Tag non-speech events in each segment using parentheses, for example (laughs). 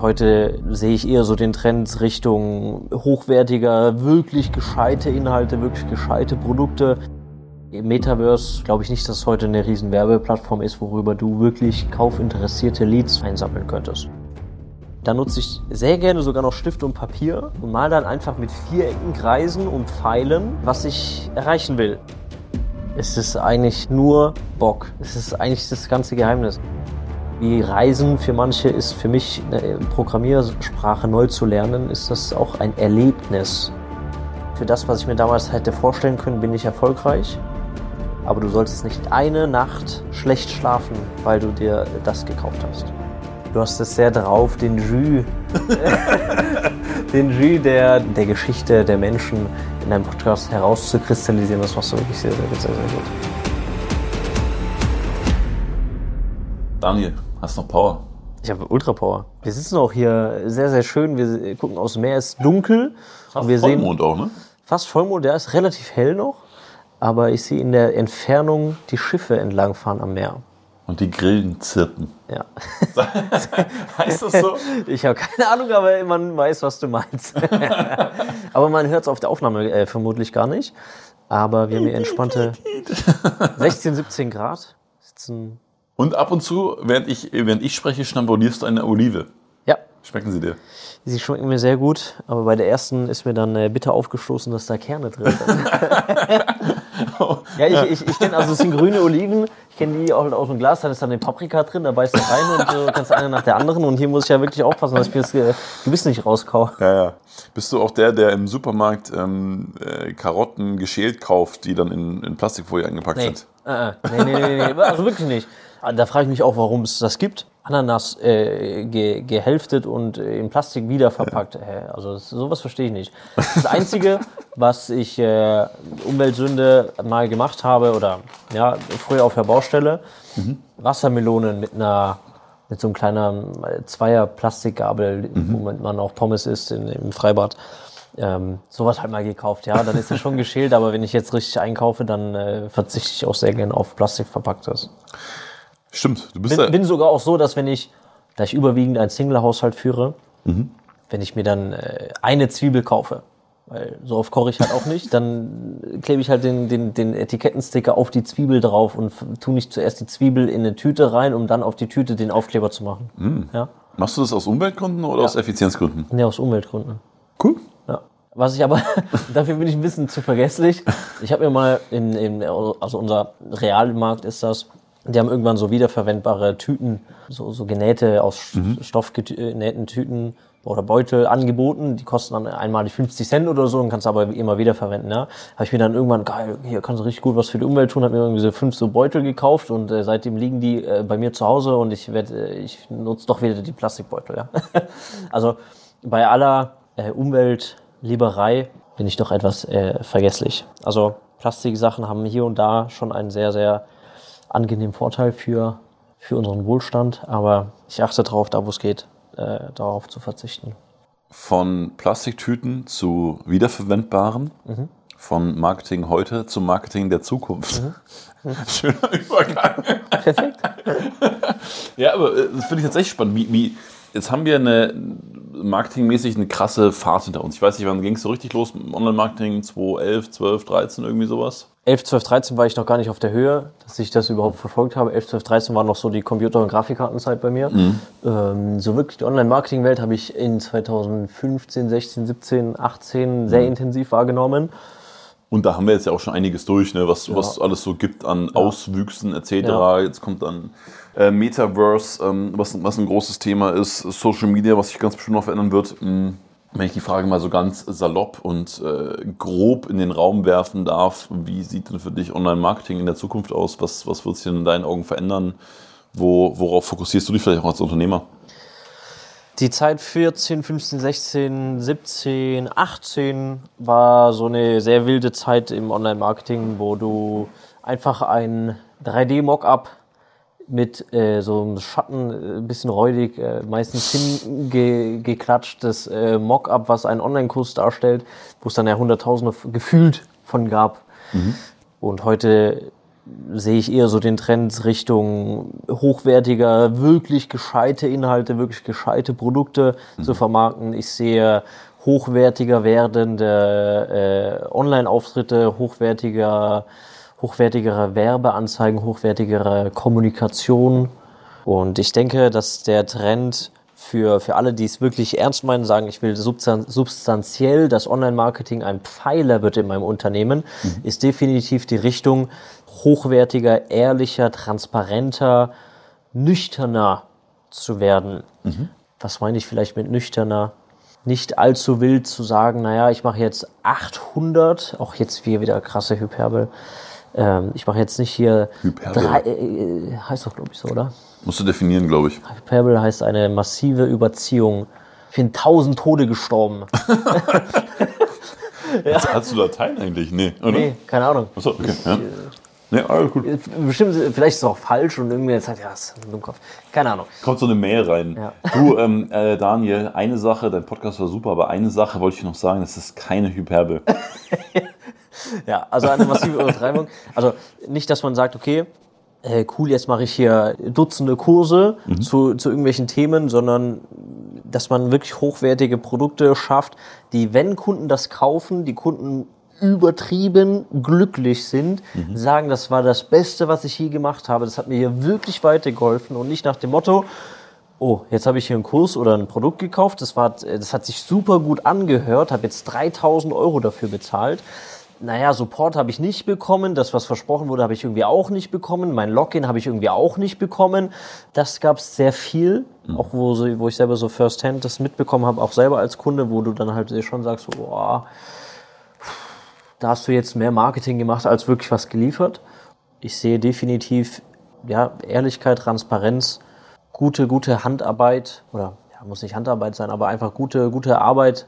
Heute sehe ich eher so den Trend Richtung hochwertiger, wirklich gescheite Inhalte, wirklich gescheite Produkte. Im Metaverse glaube ich nicht, dass es heute eine riesen Werbeplattform ist, worüber du wirklich kaufinteressierte Leads einsammeln könntest. Da nutze ich sehr gerne sogar noch Stift und Papier und mal dann einfach mit Vierecken, Kreisen und Pfeilen, was ich erreichen will. Es ist eigentlich nur Bock. Es ist eigentlich das ganze Geheimnis. Wie Reisen für manche ist für mich eine Programmiersprache neu zu lernen, ist das auch ein Erlebnis. Für das, was ich mir damals hätte vorstellen können, bin ich erfolgreich. Aber du solltest nicht eine Nacht schlecht schlafen, weil du dir das gekauft hast. Du hast es sehr drauf, den Jus, (laughs) den Jus der, der Geschichte der Menschen in deinem Podcast herauszukristallisieren. Das machst du wirklich sehr, sehr, sehr, sehr gut. Daniel, Hast noch Power? Ich habe Ultra Power. Wir sitzen auch hier sehr, sehr schön. Wir gucken aus dem Meer, es ist dunkel. Fast und wir Vollmond sehen, auch, ne? Fast Vollmond, der ist relativ hell noch. Aber ich sehe in der Entfernung die Schiffe entlangfahren am Meer. Und die Grillen zirpen. Ja. (laughs) heißt das so? (laughs) Ich habe keine Ahnung, aber man weiß, was du meinst. (laughs) aber man hört es auf der Aufnahme äh, vermutlich gar nicht. Aber wir haben hier entspannte 16, 17 Grad. Sitzen und ab und zu, während ich, während ich spreche, schnabullierst du eine Olive. Ja. Schmecken sie dir? Sie schmecken mir sehr gut, aber bei der ersten ist mir dann äh, bitter aufgestoßen, dass da Kerne drin sind. (laughs) ja, ich, ich, ich kenne, also es sind grüne Oliven, ich kenne die auch aus dem Glas, dann ist dann eine Paprika drin, da beißt du rein und du kannst eine nach der anderen und hier muss ich ja wirklich aufpassen, dass ich mir das Gewiss nicht rauskau. Ja, ja. Bist du auch der, der im Supermarkt ähm, äh, Karotten geschält kauft, die dann in, in Plastikfolie eingepackt nee. sind? Äh, nee, nee, nee, nee, also wirklich nicht. Ah, da frage ich mich auch, warum es das gibt. Ananas äh, ge, gehälftet und in Plastik wiederverpackt. Ja. Also das, sowas verstehe ich nicht. Das Einzige, (laughs) was ich äh, Umweltsünde mal gemacht habe oder ja früher auf der Baustelle, mhm. Wassermelonen mit einer mit so einem kleinen äh, Zweier Plastikgabel, mhm. womit man auch Pommes isst in, im Freibad. Ähm, sowas halt mal gekauft, ja, dann ist es schon (laughs) geschält, aber wenn ich jetzt richtig einkaufe, dann äh, verzichte ich auch sehr gerne auf Plastikverpacktes. Stimmt, du bist bin, bin sogar auch so, dass wenn ich, da ich überwiegend einen Single-Haushalt führe, mhm. wenn ich mir dann äh, eine Zwiebel kaufe, weil so oft koche ich halt auch nicht, dann klebe ich halt den, den, den Etikettensticker auf die Zwiebel drauf und tue nicht zuerst die Zwiebel in eine Tüte rein, um dann auf die Tüte den Aufkleber zu machen. Mhm. Ja? Machst du das aus Umweltgründen oder ja. aus Effizienzgründen? Nee, aus Umweltgründen. Cool. Ja. Was ich aber, (laughs) (laughs) dafür bin ich ein bisschen zu vergesslich. Ich habe mir mal in, in, also unser Realmarkt ist das, die haben irgendwann so wiederverwendbare Tüten, so, so genähte, aus mhm. Stoff genähten Tüten oder Beutel angeboten. Die kosten dann einmal die 50 Cent oder so und kannst aber immer wieder verwenden. Ja? Habe ich mir dann irgendwann, geil, hier kannst du richtig gut was für die Umwelt tun, habe mir irgendwie so fünf so Beutel gekauft und äh, seitdem liegen die äh, bei mir zu Hause und ich werde, äh, ich nutze doch wieder die Plastikbeutel. Ja? (laughs) also bei aller äh, Umweltlieberei bin ich doch etwas äh, vergesslich. Also Plastiksachen haben hier und da schon einen sehr, sehr angenehmen Vorteil für, für unseren Wohlstand. Aber ich achte darauf, da wo es geht, äh, darauf zu verzichten. Von Plastiktüten zu wiederverwendbaren, mhm. von Marketing heute zu Marketing der Zukunft. Mhm. (laughs) Mhm. Schöner Übergang. Perfekt. (laughs) ja, aber äh, das finde ich tatsächlich spannend. Wie, wie, jetzt haben wir eine marketingmäßig eine krasse Fahrt hinter uns. Ich weiß nicht, wann ging es so richtig los? Online-Marketing 2011, 12, 13, irgendwie sowas? 11, 12, 13 war ich noch gar nicht auf der Höhe, dass ich das überhaupt verfolgt habe. 11, 12, 13 war noch so die Computer- und Grafikkartenzeit bei mir. Mhm. Ähm, so wirklich die Online-Marketing-Welt habe ich in 2015, 16, 17, 18 sehr mhm. intensiv wahrgenommen. Und da haben wir jetzt ja auch schon einiges durch, ne? was, ja. was alles so gibt an ja. Auswüchsen etc. Ja. Jetzt kommt dann äh, Metaverse, ähm, was, was ein großes Thema ist, Social Media, was sich ganz bestimmt noch verändern wird. Mhm wenn ich die Frage mal so ganz salopp und äh, grob in den Raum werfen darf, wie sieht denn für dich Online-Marketing in der Zukunft aus? Was, was wird sich denn in deinen Augen verändern? Wo, worauf fokussierst du dich vielleicht auch als Unternehmer? Die Zeit 14, 15, 16, 17, 18 war so eine sehr wilde Zeit im Online-Marketing, wo du einfach ein 3D-Mockup mit äh, so einem Schatten, ein äh, bisschen räudig, äh, meistens hingeklatschtes äh, Mockup, was einen Online-Kurs darstellt, wo es dann ja Hunderttausende gefühlt von gab. Mhm. Und heute sehe ich eher so den Trend Richtung hochwertiger, wirklich gescheite Inhalte, wirklich gescheite Produkte mhm. zu vermarkten. Ich sehe hochwertiger werdende äh, Online-Auftritte, hochwertiger, hochwertigere Werbeanzeigen, hochwertigere Kommunikation. Und ich denke, dass der Trend für, für alle, die es wirklich ernst meinen, sagen, ich will substanziell, dass Online-Marketing ein Pfeiler wird in meinem Unternehmen, mhm. ist definitiv die Richtung hochwertiger, ehrlicher, transparenter, nüchterner zu werden. Mhm. Was meine ich vielleicht mit nüchterner? Nicht allzu wild zu sagen, naja, ich mache jetzt 800, auch jetzt hier wieder krasse Hyperbel. Ähm, ich mache jetzt nicht hier Hyperbel. Drei, äh, heißt doch, glaube ich, so, oder? Musst du definieren, glaube ich. Hyperbel heißt eine massive Überziehung. Ich bin tausend Tode gestorben. (laughs) ja. Hast du Latein eigentlich? Nee, oder? Nee, keine Ahnung. Achso, okay. Ich, ja. Äh, Nee, alles gut. Bestimmt, vielleicht ist es auch falsch und irgendwie jetzt hat ja, ist im Kopf. Keine Ahnung. Kommt so eine Mail rein. Ja. Du, ähm, äh, Daniel, eine Sache, dein Podcast war super, aber eine Sache wollte ich noch sagen, das ist keine Hyperbel. (laughs) ja, also eine massive Übertreibung. Also nicht, dass man sagt, okay, äh, cool, jetzt mache ich hier Dutzende Kurse mhm. zu, zu irgendwelchen Themen, sondern dass man wirklich hochwertige Produkte schafft, die, wenn Kunden das kaufen, die Kunden übertrieben glücklich sind, mhm. sagen, das war das Beste, was ich je gemacht habe. Das hat mir hier wirklich weitergeholfen und nicht nach dem Motto, oh, jetzt habe ich hier einen Kurs oder ein Produkt gekauft, das, war, das hat sich super gut angehört, habe jetzt 3000 Euro dafür bezahlt. Naja, Support habe ich nicht bekommen, das, was versprochen wurde, habe ich irgendwie auch nicht bekommen, mein Login habe ich irgendwie auch nicht bekommen. Das gab es sehr viel, mhm. auch wo, wo ich selber so first-hand das mitbekommen habe, auch selber als Kunde, wo du dann halt schon sagst, so, oh, da hast du jetzt mehr Marketing gemacht als wirklich was geliefert. Ich sehe definitiv ja, Ehrlichkeit, Transparenz, gute, gute Handarbeit oder ja, muss nicht Handarbeit sein, aber einfach gute, gute Arbeit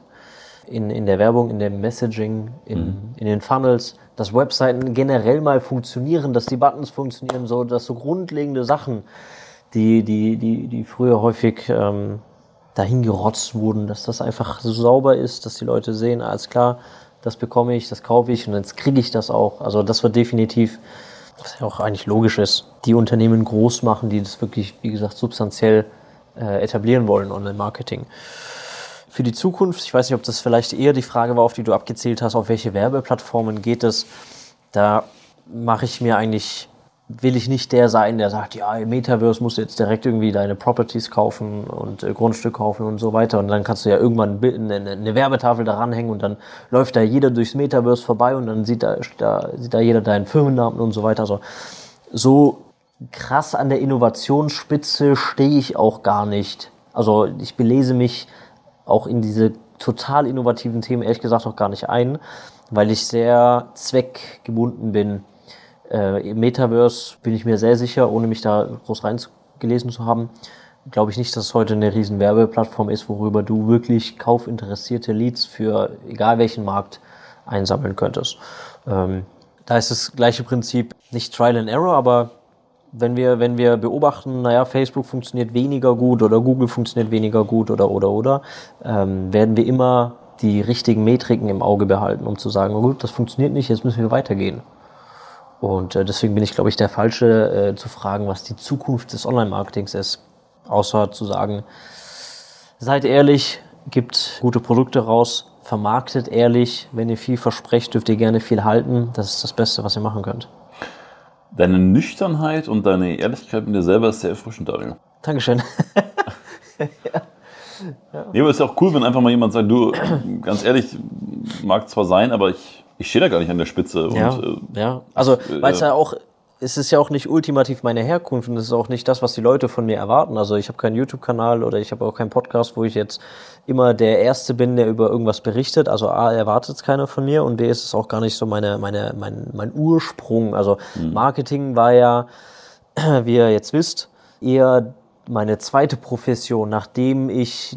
in, in der Werbung, in dem Messaging, in, mhm. in den Funnels, dass Webseiten generell mal funktionieren, dass die Buttons funktionieren, so dass so grundlegende Sachen, die, die, die, die früher häufig ähm, dahin gerotzt wurden, dass das einfach so sauber ist, dass die Leute sehen, alles klar, das bekomme ich, das kaufe ich und jetzt kriege ich das auch. Also das wird definitiv, was ja auch eigentlich logisch ist, die Unternehmen groß machen, die das wirklich, wie gesagt, substanziell äh, etablieren wollen, Online-Marketing. Für die Zukunft, ich weiß nicht, ob das vielleicht eher die Frage war, auf die du abgezählt hast, auf welche Werbeplattformen geht es, da mache ich mir eigentlich will ich nicht der sein, der sagt, ja, im Metaverse musst du jetzt direkt irgendwie deine Properties kaufen und äh, Grundstück kaufen und so weiter. Und dann kannst du ja irgendwann eine, eine Werbetafel daran hängen und dann läuft da jeder durchs Metaverse vorbei und dann sieht da, da, sieht da jeder deinen Firmennamen und so weiter. Also so krass an der Innovationsspitze stehe ich auch gar nicht. Also ich belese mich auch in diese total innovativen Themen ehrlich gesagt auch gar nicht ein, weil ich sehr zweckgebunden bin äh, Im Metaverse bin ich mir sehr sicher, ohne mich da groß reingelesen zu haben, glaube ich nicht, dass es heute eine riesen Werbeplattform ist, worüber du wirklich kaufinteressierte Leads für egal welchen Markt einsammeln könntest. Ähm, da ist das gleiche Prinzip, nicht Trial and Error, aber wenn wir, wenn wir beobachten, naja, Facebook funktioniert weniger gut oder Google funktioniert weniger gut oder, oder, oder, ähm, werden wir immer die richtigen Metriken im Auge behalten, um zu sagen, oh gut, das funktioniert nicht, jetzt müssen wir weitergehen. Und äh, deswegen bin ich, glaube ich, der Falsche, äh, zu fragen, was die Zukunft des Online-Marketings ist. Außer zu sagen, seid ehrlich, gibt gute Produkte raus, vermarktet ehrlich. Wenn ihr viel versprecht, dürft ihr gerne viel halten. Das ist das Beste, was ihr machen könnt. Deine Nüchternheit und deine Ehrlichkeit mit dir selber ist sehr erfrischend, Dario. Dankeschön. (laughs) ja. Ja. Nee, aber ist ja auch cool, wenn einfach mal jemand sagt, du, ganz ehrlich, mag zwar sein, aber ich ich stehe da gar nicht an der Spitze. Ja, und, äh, ja. also äh, weil es ja auch, es ist ja auch nicht ultimativ meine Herkunft und es ist auch nicht das, was die Leute von mir erwarten. Also ich habe keinen YouTube-Kanal oder ich habe auch keinen Podcast, wo ich jetzt immer der Erste bin, der über irgendwas berichtet. Also A, erwartet es keiner von mir und B, ist es auch gar nicht so meine, meine, mein, mein Ursprung. Also mhm. Marketing war ja, (clears throat) wie ihr jetzt wisst, eher meine zweite Profession, nachdem ich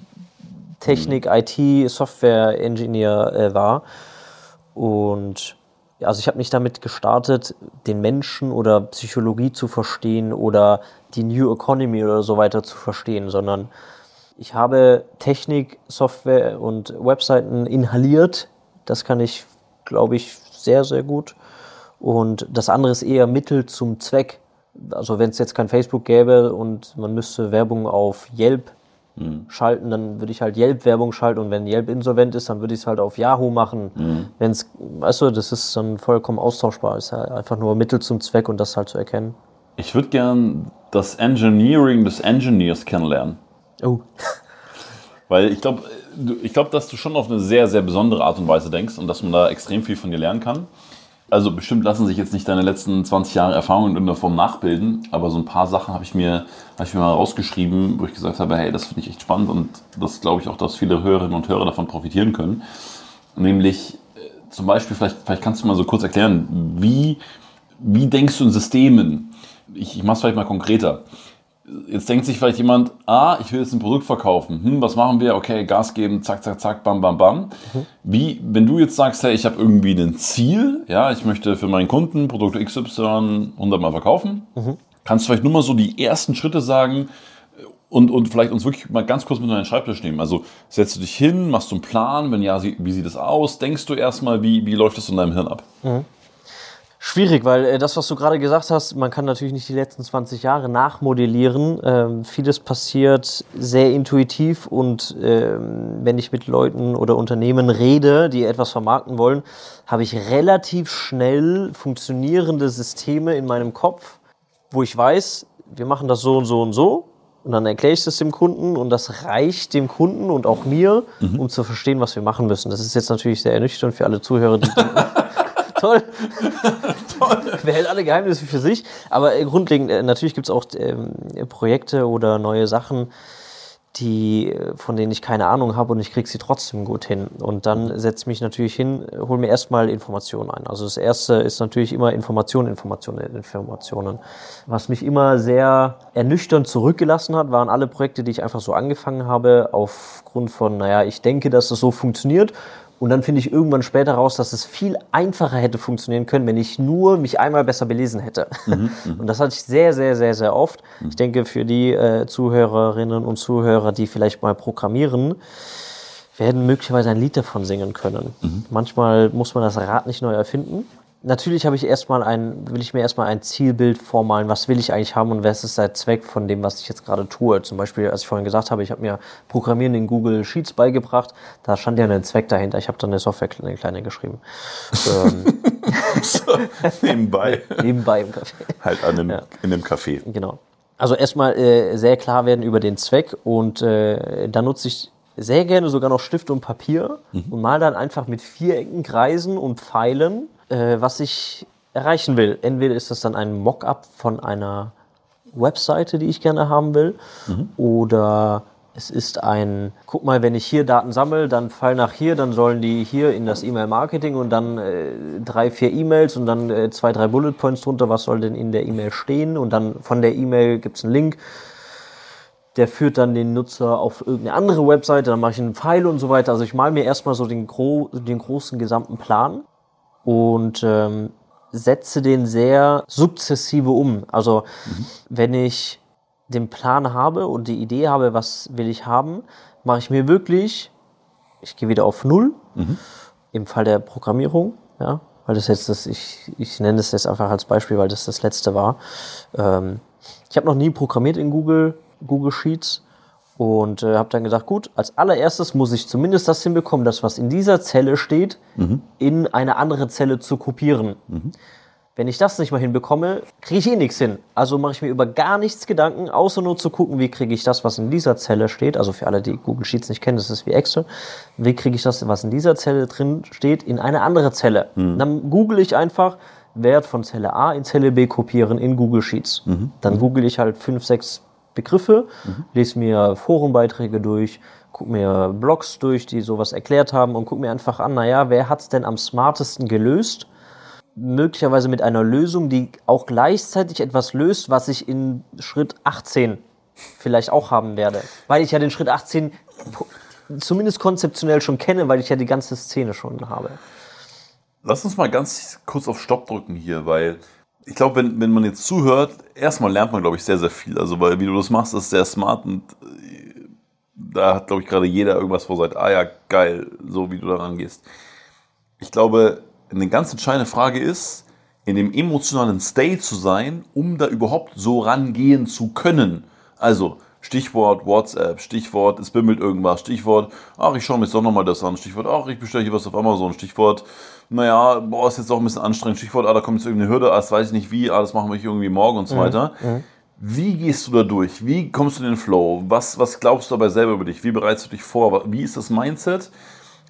Technik, mhm. IT, Software-Engineer äh, war. Und also ich habe nicht damit gestartet, den Menschen oder Psychologie zu verstehen oder die New Economy oder so weiter zu verstehen, sondern ich habe Technik, Software und Webseiten inhaliert. Das kann ich, glaube ich, sehr, sehr gut. Und das andere ist eher Mittel zum Zweck. Also wenn es jetzt kein Facebook gäbe und man müsste Werbung auf Yelp mhm. schalten, dann würde ich halt Yelp-Werbung schalten und wenn Yelp insolvent ist, dann würde ich es halt auf Yahoo machen. Mhm. Wenn es, weißt du, das ist dann vollkommen austauschbar. Ist halt einfach nur Mittel zum Zweck und das halt zu erkennen. Ich würde gern das Engineering des Engineers kennenlernen. Oh. (laughs) Weil ich glaube, ich glaube, dass du schon auf eine sehr, sehr besondere Art und Weise denkst und dass man da extrem viel von dir lernen kann. Also bestimmt lassen sich jetzt nicht deine letzten 20 Jahre Erfahrung in irgendeiner Form nachbilden, aber so ein paar Sachen habe ich, mir, hab ich mir mal rausgeschrieben, wo ich gesagt habe, hey, das finde ich echt spannend und das glaube ich auch, dass viele Hörerinnen und Hörer davon profitieren können. Nämlich äh, zum Beispiel, vielleicht, vielleicht kannst du mal so kurz erklären, wie, wie denkst du in Systemen? Ich, ich mache es vielleicht mal konkreter jetzt denkt sich vielleicht jemand, ah, ich will jetzt ein Produkt verkaufen. Hm, was machen wir? Okay, Gas geben, zack, zack, zack, bam, bam, bam. Mhm. Wie, wenn du jetzt sagst, hey, ich habe irgendwie ein Ziel, ja, ich möchte für meinen Kunden Produkt XY 100 Mal verkaufen, mhm. kannst du vielleicht nur mal so die ersten Schritte sagen und, und vielleicht uns wirklich mal ganz kurz mit deinen Schreibtisch nehmen. Also setzt du dich hin, machst du einen Plan, wenn ja, wie sieht es aus? Denkst du erstmal, wie, wie läuft das in deinem Hirn ab? Mhm. Schwierig, weil äh, das, was du gerade gesagt hast, man kann natürlich nicht die letzten 20 Jahre nachmodellieren. Ähm, vieles passiert sehr intuitiv und ähm, wenn ich mit Leuten oder Unternehmen rede, die etwas vermarkten wollen, habe ich relativ schnell funktionierende Systeme in meinem Kopf, wo ich weiß, wir machen das so und so und so. Und dann erkläre ich das dem Kunden und das reicht dem Kunden und auch mir, mhm. um zu verstehen, was wir machen müssen. Das ist jetzt natürlich sehr ernüchternd für alle Zuhörer, die (laughs) toll. (laughs) (laughs) toll. Behält alle Geheimnisse für sich. Aber äh, grundlegend, äh, natürlich gibt es auch ähm, Projekte oder neue Sachen, die, äh, von denen ich keine Ahnung habe und ich kriege sie trotzdem gut hin. Und dann setze ich mich natürlich hin, hole mir erstmal Informationen ein. Also das erste ist natürlich immer Informationen, Informationen, Informationen. Was mich immer sehr ernüchternd zurückgelassen hat, waren alle Projekte, die ich einfach so angefangen habe, aufgrund von, naja, ich denke, dass das so funktioniert und dann finde ich irgendwann später raus, dass es viel einfacher hätte funktionieren können, wenn ich nur mich einmal besser belesen hätte. Mhm, (laughs) mhm. und das hatte ich sehr, sehr, sehr, sehr oft. Mhm. Ich denke, für die äh, Zuhörerinnen und Zuhörer, die vielleicht mal programmieren, werden möglicherweise ein Lied davon singen können. Mhm. Manchmal muss man das Rad nicht neu erfinden natürlich habe ich erstmal ein, will ich mir erstmal ein Zielbild vormalen, was will ich eigentlich haben und was ist der Zweck von dem, was ich jetzt gerade tue. Zum Beispiel, als ich vorhin gesagt habe, ich habe mir Programmieren in Google Sheets beigebracht, da stand ja ein Zweck dahinter. Ich habe dann eine Software eine kleine geschrieben. ähm. (laughs) so, nebenbei. (laughs) nebenbei im Café. Halt an einem, ja. in einem Café. Genau. Also erstmal äh, sehr klar werden über den Zweck und äh, da nutze ich sehr gerne sogar noch Stift und Papier mhm. und mal dann einfach mit Vierecken, Kreisen und Pfeilen äh, was ich erreichen will. Entweder ist das dann ein Mockup von einer Webseite, die ich gerne haben will, mhm. oder es ist ein, guck mal, wenn ich hier Daten sammle, dann fall nach hier, dann sollen die hier in das E-Mail-Marketing und dann äh, drei, vier E-Mails und dann äh, zwei, drei Bullet Points drunter, was soll denn in der E-Mail stehen und dann von der E-Mail gibt es einen Link, der führt dann den Nutzer auf irgendeine andere Webseite, dann mache ich einen Pfeil und so weiter. Also ich male mir erstmal so den, gro den großen gesamten Plan und ähm, setze den sehr sukzessive um. Also mhm. wenn ich den Plan habe und die Idee habe, was will ich haben, mache ich mir wirklich, ich gehe wieder auf Null, mhm. im Fall der Programmierung, ja, weil das jetzt das, ich, ich nenne das jetzt einfach als Beispiel, weil das das letzte war. Ähm, ich habe noch nie programmiert in Google, Google Sheets und äh, habe dann gesagt, gut, als allererstes muss ich zumindest das hinbekommen, das, was in dieser Zelle steht, mhm. in eine andere Zelle zu kopieren. Mhm. Wenn ich das nicht mal hinbekomme, kriege ich eh nichts hin. Also mache ich mir über gar nichts Gedanken, außer nur zu gucken, wie kriege ich das, was in dieser Zelle steht. Also für alle, die Google Sheets nicht kennen, das ist wie Excel. Wie kriege ich das, was in dieser Zelle drin steht, in eine andere Zelle? Mhm. Dann google ich einfach Wert von Zelle A in Zelle B kopieren in Google Sheets. Mhm. Dann google ich halt fünf, sechs Begriffe, mhm. lese mir Forenbeiträge durch, gucke mir Blogs durch, die sowas erklärt haben und gucke mir einfach an, naja, wer hat es denn am smartesten gelöst? Möglicherweise mit einer Lösung, die auch gleichzeitig etwas löst, was ich in Schritt 18 vielleicht auch haben werde. Weil ich ja den Schritt 18 zumindest konzeptionell schon kenne, weil ich ja die ganze Szene schon habe. Lass uns mal ganz kurz auf Stopp drücken hier, weil ich glaube, wenn, wenn man jetzt zuhört, erstmal lernt man, glaube ich, sehr, sehr viel. Also, weil wie du das machst, ist sehr smart und äh, da hat, glaube ich, gerade jeder irgendwas vor seit, ah ja, geil, so wie du da rangehst. Ich glaube, eine ganz entscheidende Frage ist, in dem emotionalen State zu sein, um da überhaupt so rangehen zu können. Also Stichwort WhatsApp, Stichwort, es bimmelt irgendwas, Stichwort, ach, ich schaue mir jetzt doch nochmal das an, Stichwort, ach, ich bestelle hier was auf Amazon, Stichwort, naja, boah, ist jetzt auch ein bisschen anstrengend, Stichwort, ah, da kommt jetzt irgendeine Hürde, ah, das weiß ich nicht wie, ah, das machen wir irgendwie morgen und so mhm. weiter. Mhm. Wie gehst du da durch? Wie kommst du in den Flow? Was, was glaubst du dabei selber über dich? Wie bereitest du dich vor? Wie ist das Mindset,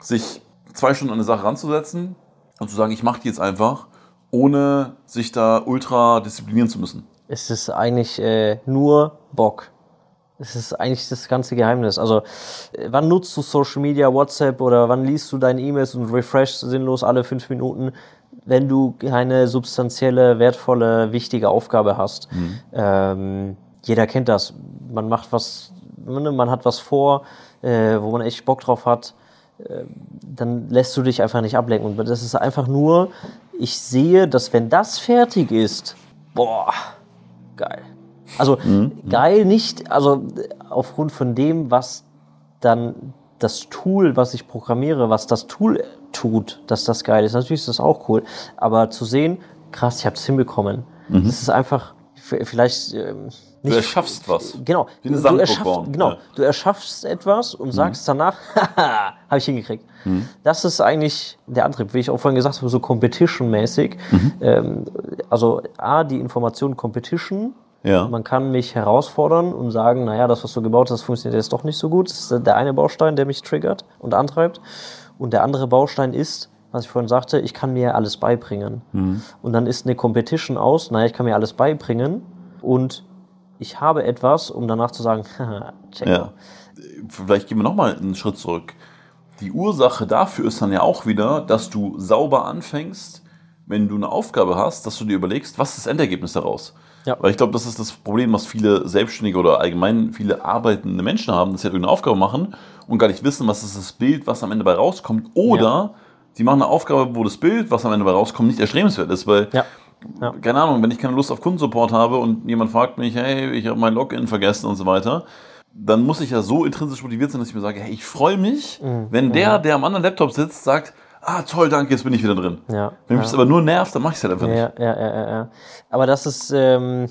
sich zwei Stunden an eine Sache ranzusetzen und zu sagen, ich mache die jetzt einfach, ohne sich da ultra disziplinieren zu müssen? Es ist eigentlich äh, nur Bock. Das ist eigentlich das ganze Geheimnis. Also, äh, wann nutzt du Social Media, WhatsApp oder wann liest du deine E-Mails und refreshst sinnlos alle fünf Minuten, wenn du keine substanzielle, wertvolle, wichtige Aufgabe hast? Mhm. Ähm, jeder kennt das. Man macht was, ne, man hat was vor, äh, wo man echt Bock drauf hat. Äh, dann lässt du dich einfach nicht ablenken. Und das ist einfach nur, ich sehe, dass wenn das fertig ist, boah, geil. Also mhm. geil nicht, also aufgrund von dem, was dann das Tool, was ich programmiere, was das Tool tut, dass das geil ist. Natürlich ist das auch cool. Aber zu sehen, krass, ich habe es hinbekommen. Mhm. Das ist einfach, vielleicht. Ähm, nicht, du erschaffst was. Genau. Wie eine du, erschaffst, genau. Ja. Du erschaffst etwas und mhm. sagst danach, (laughs) haha, habe ich hingekriegt. Mhm. Das ist eigentlich der Antrieb, wie ich auch vorhin gesagt habe, so Competition-mäßig. Mhm. Ähm, also A, die Information Competition ja. Man kann mich herausfordern und sagen, naja, das, was du gebaut hast, funktioniert jetzt doch nicht so gut. Das ist der eine Baustein, der mich triggert und antreibt. Und der andere Baustein ist, was ich vorhin sagte, ich kann mir alles beibringen. Mhm. Und dann ist eine Competition aus, naja, ich kann mir alles beibringen und ich habe etwas, um danach zu sagen, (laughs) check ja. Vielleicht gehen wir nochmal einen Schritt zurück. Die Ursache dafür ist dann ja auch wieder, dass du sauber anfängst, wenn du eine Aufgabe hast, dass du dir überlegst, was ist das Endergebnis daraus? Ja. Weil ich glaube, das ist das Problem, was viele Selbstständige oder allgemein viele arbeitende Menschen haben, dass sie halt irgendeine Aufgabe machen und gar nicht wissen, was ist das Bild, was am Ende bei rauskommt. Oder ja. sie machen eine Aufgabe, wo das Bild, was am Ende bei rauskommt, nicht erstrebenswert ist, weil ja. Ja. keine Ahnung, wenn ich keine Lust auf Kundensupport habe und jemand fragt mich, hey, ich habe mein Login vergessen und so weiter, dann muss ich ja so intrinsisch motiviert sein, dass ich mir sage, hey, ich freue mich, mhm. wenn der, mhm. der am anderen Laptop sitzt, sagt, ah toll, danke, jetzt bin ich wieder drin. Ja, Wenn mich ja. das aber nur nervt, dann mache ich es halt einfach ja, nicht. Ja, ja, ja, ja. Aber das ist, ähm,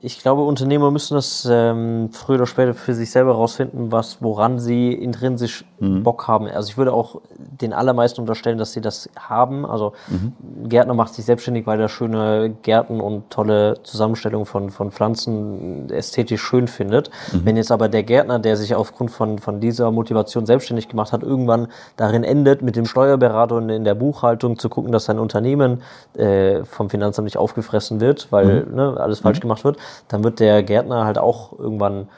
ich glaube, Unternehmer müssen das ähm, früher oder später für sich selber rausfinden, was, woran sie intrinsisch mhm. Bock haben. Also ich würde auch den allermeisten unterstellen, dass sie das haben. Also mhm. Gärtner macht sich selbstständig, weil er schöne Gärten und tolle Zusammenstellung von, von Pflanzen ästhetisch schön findet. Mhm. Wenn jetzt aber der Gärtner, der sich aufgrund von, von dieser Motivation selbstständig gemacht hat, irgendwann darin endet, mit dem Steuerberater und in der Buchhaltung zu gucken, dass sein Unternehmen äh, vom Finanzamt nicht aufgefressen wird, weil mhm. ne, alles falsch mhm. gemacht wird, dann wird der Gärtner halt auch irgendwann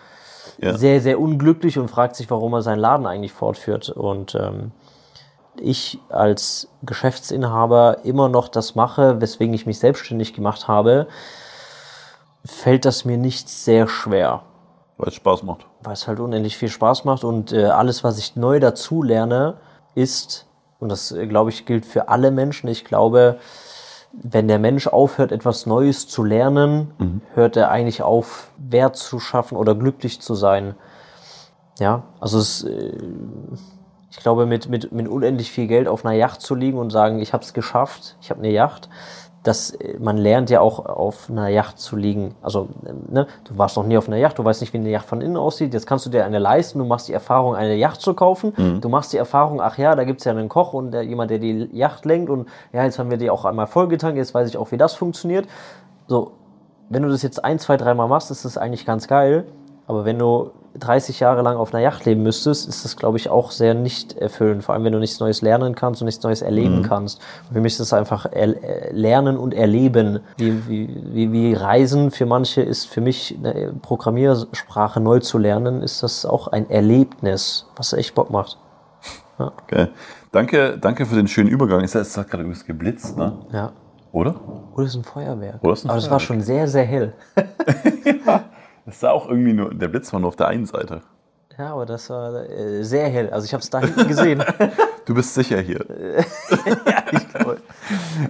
ja. sehr, sehr unglücklich und fragt sich, warum er seinen Laden eigentlich fortführt. Und ähm, ich als Geschäftsinhaber immer noch das mache, weswegen ich mich selbstständig gemacht habe, fällt das mir nicht sehr schwer. Weil es Spaß macht. Weil es halt unendlich viel Spaß macht und äh, alles, was ich neu dazu lerne, ist, und das äh, glaube ich gilt für alle Menschen, ich glaube, wenn der Mensch aufhört, etwas Neues zu lernen, mhm. hört er eigentlich auf, Wert zu schaffen oder glücklich zu sein. Ja, also es, äh, ich glaube, mit, mit, mit unendlich viel Geld auf einer Yacht zu liegen und sagen, ich habe es geschafft, ich habe eine Yacht, dass äh, man lernt ja auch auf einer Yacht zu liegen. Also, ne, du warst noch nie auf einer Yacht, du weißt nicht, wie eine Yacht von innen aussieht. Jetzt kannst du dir eine leisten, du machst die Erfahrung, eine Yacht zu kaufen. Mhm. Du machst die Erfahrung, ach ja, da gibt's ja einen Koch und der, jemand, der die Yacht lenkt und ja, jetzt haben wir die auch einmal vollgetankt, jetzt weiß ich auch, wie das funktioniert. So, wenn du das jetzt ein, zwei, dreimal machst, ist das eigentlich ganz geil. Aber wenn du 30 Jahre lang auf einer Yacht leben müsstest, ist das, glaube ich, auch sehr nicht erfüllend. Vor allem, wenn du nichts Neues lernen kannst und nichts Neues erleben mhm. kannst. Und für mich ist es einfach Lernen und Erleben. Wie, wie, wie, Reisen für manche ist für mich eine Programmiersprache neu zu lernen, ist das auch ein Erlebnis, was echt Bock macht. Ja. Okay. Danke, danke für den schönen Übergang. Es hat gerade übrigens geblitzt, ne? Ja. Oder? Oder ist ein Feuerwerk. Oder ist ein Aber es war schon sehr, sehr hell. (laughs) (laughs) ja. Das sah auch irgendwie nur, der Blitz war nur auf der einen Seite. Ja, aber das war äh, sehr hell. Also ich habe es da hinten gesehen. (laughs) du bist sicher hier. ja, (laughs) ich glaube.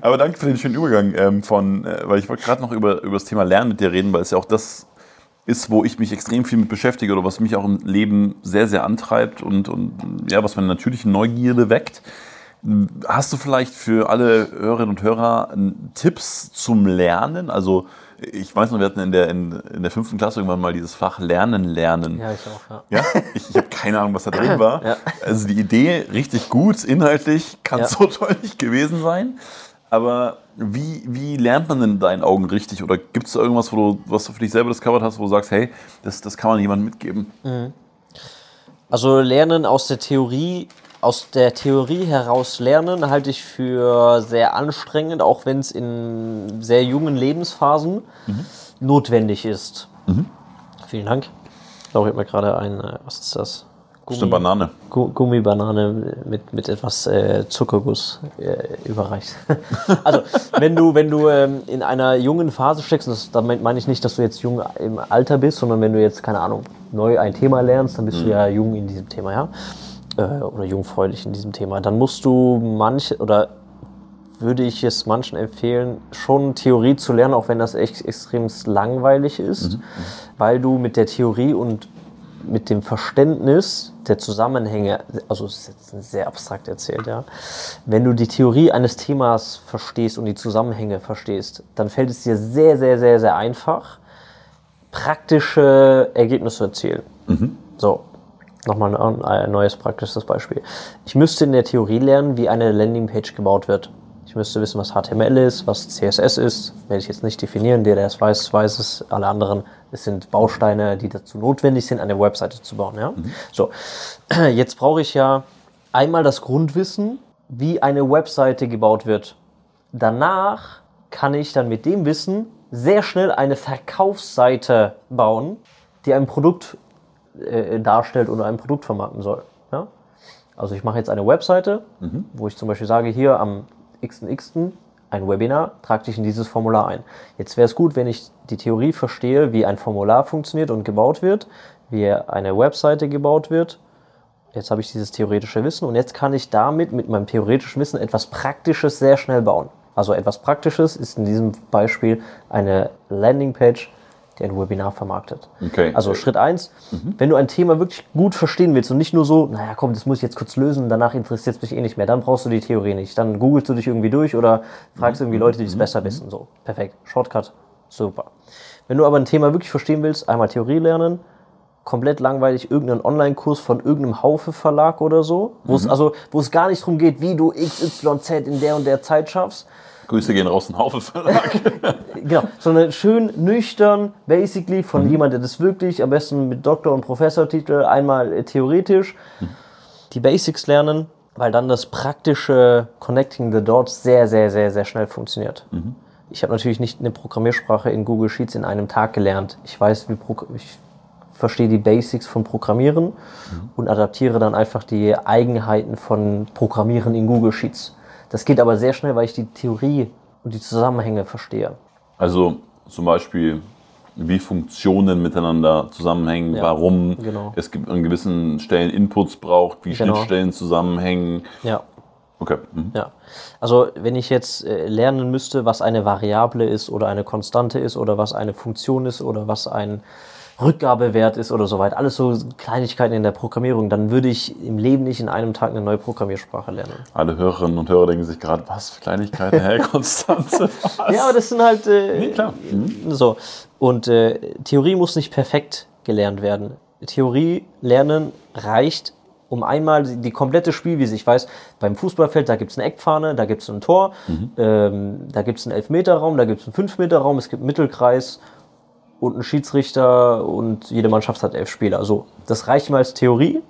Aber danke für den schönen Übergang ähm, von, äh, weil ich wollte gerade noch über, über das Thema Lernen mit dir reden, weil es ja auch das ist, wo ich mich extrem viel mit beschäftige oder was mich auch im Leben sehr, sehr antreibt und, und ja, was meine natürliche Neugierde weckt. Hast du vielleicht für alle Hörerinnen und Hörer Tipps zum Lernen? Also ich weiß noch, wir hatten in der, in, in der fünften Klasse irgendwann mal dieses Fach Lernen, Lernen. Ja, ich auch, ja. ja? Ich, ich habe keine Ahnung, was da drin war. Ja. Also die Idee richtig gut, inhaltlich kann ja. so (laughs) toll nicht gewesen sein. Aber wie, wie lernt man denn in deinen Augen richtig? Oder gibt es da irgendwas, wo du, was du für dich selber discovered hast, wo du sagst, hey, das, das kann man jemandem mitgeben? Mhm. Also Lernen aus der Theorie aus der Theorie heraus lernen halte ich für sehr anstrengend, auch wenn es in sehr jungen Lebensphasen mhm. notwendig ist. Mhm. Vielen Dank. Ich glaube, ich habe mir gerade ein, äh, was ist das? Gummi, eine Banane. Gummibanane mit, mit etwas äh, Zuckerguss äh, überreicht. (laughs) also, wenn du, wenn du ähm, in einer jungen Phase steckst, das, damit meine ich nicht, dass du jetzt jung im Alter bist, sondern wenn du jetzt, keine Ahnung, neu ein Thema lernst, dann bist mhm. du ja jung in diesem Thema, ja äh, oder jungfräulich in diesem Thema, dann musst du manche oder würde ich es manchen empfehlen, schon Theorie zu lernen, auch wenn das echt extrem langweilig ist, mhm, weil du mit der Theorie und mit dem Verständnis der Zusammenhänge, also das ist jetzt sehr abstrakt erzählt, ja, wenn du die Theorie eines Themas verstehst und die Zusammenhänge verstehst, dann fällt es dir sehr, sehr, sehr, sehr einfach, praktische Ergebnisse zu erzielen. Mhm. So, Nochmal ein neues praktisches Beispiel. Ich müsste in der Theorie lernen, wie eine Landingpage gebaut wird. Ich müsste wissen, was HTML ist, was CSS ist. Werde ich jetzt nicht definieren. Der, der es weiß, weiß es. Alle anderen, es sind Bausteine, die dazu notwendig sind, eine Webseite zu bauen. Ja? Mhm. So, (clears throat) jetzt brauche ich ja einmal das Grundwissen, wie eine Webseite gebaut wird. Danach kann ich dann mit dem Wissen sehr schnell eine Verkaufsseite bauen, die ein Produkt äh, darstellt oder ein Produkt vermarkten soll. Ja? Also ich mache jetzt eine Webseite, mhm. wo ich zum Beispiel sage, hier am xx ein Webinar, trage dich in dieses Formular ein. Jetzt wäre es gut, wenn ich die Theorie verstehe, wie ein Formular funktioniert und gebaut wird, wie eine Webseite gebaut wird. Jetzt habe ich dieses theoretische Wissen und jetzt kann ich damit mit meinem theoretischen Wissen etwas Praktisches sehr schnell bauen. Also etwas Praktisches ist in diesem Beispiel eine Landingpage, ein Webinar vermarktet. Okay. Also Schritt eins, mhm. wenn du ein Thema wirklich gut verstehen willst und nicht nur so, naja, komm, das muss ich jetzt kurz lösen, danach interessiert es mich eh nicht mehr, dann brauchst du die Theorie nicht. Dann googelst du dich irgendwie durch oder fragst mhm. irgendwie Leute, die es mhm. besser wissen. So, perfekt. Shortcut, super. Wenn du aber ein Thema wirklich verstehen willst, einmal Theorie lernen, komplett langweilig irgendeinen Online-Kurs von irgendeinem Haufe-Verlag oder so, wo es mhm. also, wo es gar nicht darum geht, wie du XYZ in der und der Zeit schaffst, Grüße gehen raus, ein Haufe Verlag. (laughs) genau, sondern schön nüchtern, basically von mhm. jemand, der das wirklich, am besten mit Doktor- und Professortitel, einmal äh, theoretisch, mhm. die Basics lernen, weil dann das praktische Connecting the Dots sehr, sehr, sehr, sehr schnell funktioniert. Mhm. Ich habe natürlich nicht eine Programmiersprache in Google Sheets in einem Tag gelernt. Ich weiß, wie ich verstehe die Basics von Programmieren mhm. und adaptiere dann einfach die Eigenheiten von Programmieren in Google Sheets. Das geht aber sehr schnell, weil ich die Theorie und die Zusammenhänge verstehe. Also zum Beispiel, wie Funktionen miteinander zusammenhängen, ja, warum genau. es an gewissen Stellen Inputs braucht, wie genau. Schnittstellen zusammenhängen. Ja. Okay. Mhm. Ja. Also wenn ich jetzt äh, lernen müsste, was eine Variable ist oder eine Konstante ist oder was eine Funktion ist oder was ein Rückgabewert ist oder so weiter. Alles so Kleinigkeiten in der Programmierung. Dann würde ich im Leben nicht in einem Tag eine neue Programmiersprache lernen. Alle Hörerinnen und Hörer denken sich gerade, was für Kleinigkeiten, Herr (laughs) Konstanze? Was? Ja, aber das sind halt äh, nee, klar. Mhm. so. Und äh, Theorie muss nicht perfekt gelernt werden. Theorie lernen reicht um einmal die komplette Spielwiese. Ich weiß, beim Fußballfeld, da gibt es eine Eckfahne, da gibt es ein Tor, mhm. ähm, da gibt es einen Elfmeterraum, da gibt es einen Fünfmeterraum, es gibt einen Mittelkreis und ein Schiedsrichter und jede Mannschaft hat elf Spieler. Also das reicht mir als Theorie,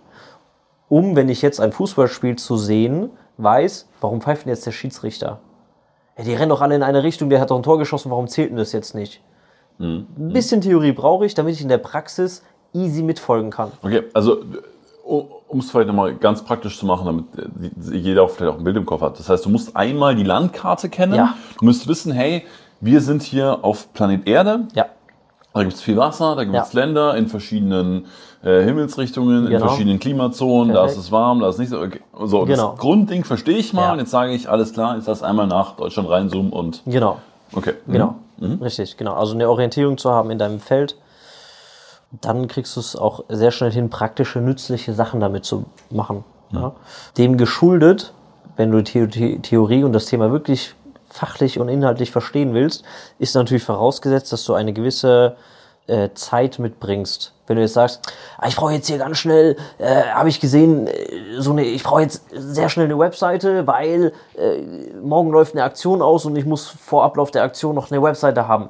um, wenn ich jetzt ein Fußballspiel zu sehen, weiß, warum pfeift denn jetzt der Schiedsrichter? Ja, die rennen doch alle in eine Richtung, der hat doch ein Tor geschossen, warum zählt denn das jetzt nicht? Mhm. Ein bisschen Theorie brauche ich, damit ich in der Praxis easy mitfolgen kann. Okay, also um es vielleicht nochmal ganz praktisch zu machen, damit jeder auch vielleicht auch ein Bild im Kopf hat. Das heißt, du musst einmal die Landkarte kennen. Ja. Du musst wissen, hey, wir sind hier auf Planet Erde. Ja. Da gibt es viel Wasser, da gibt es ja. Länder in verschiedenen äh, Himmelsrichtungen, genau. in verschiedenen Klimazonen, Perfekt. da ist es warm, da ist es nicht so. Okay. So, genau. das Grundding verstehe ich mal ja. und jetzt sage ich, alles klar, jetzt lass einmal nach Deutschland reinzoomen und. Genau. Okay. Genau. Mhm. mhm. Richtig, genau. Also eine Orientierung zu haben in deinem Feld, dann kriegst du es auch sehr schnell hin, praktische, nützliche Sachen damit zu machen. Mhm. Ja. Dem geschuldet wenn du The Theorie und das Thema wirklich fachlich und inhaltlich verstehen willst, ist natürlich vorausgesetzt, dass du eine gewisse äh, Zeit mitbringst. Wenn du jetzt sagst, ah, ich brauche jetzt hier ganz schnell, äh, habe ich gesehen, äh, so eine, ich brauche jetzt sehr schnell eine Webseite, weil äh, morgen läuft eine Aktion aus und ich muss vor Ablauf der Aktion noch eine Webseite haben.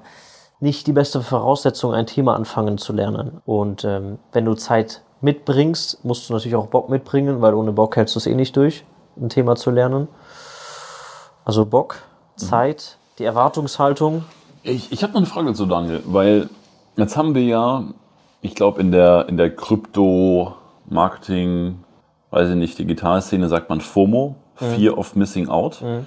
Nicht die beste Voraussetzung, ein Thema anfangen zu lernen. Und ähm, wenn du Zeit mitbringst, musst du natürlich auch Bock mitbringen, weil ohne Bock hältst du es eh nicht durch, ein Thema zu lernen. Also Bock. Zeit, die Erwartungshaltung. Ich, ich habe noch eine Frage zu Daniel, weil Jetzt haben wir ja, ich glaube, in der, in der Krypto-Marketing, weiß ich nicht, Digitalszene sagt man FOMO, mhm. Fear of Missing Out. Mhm.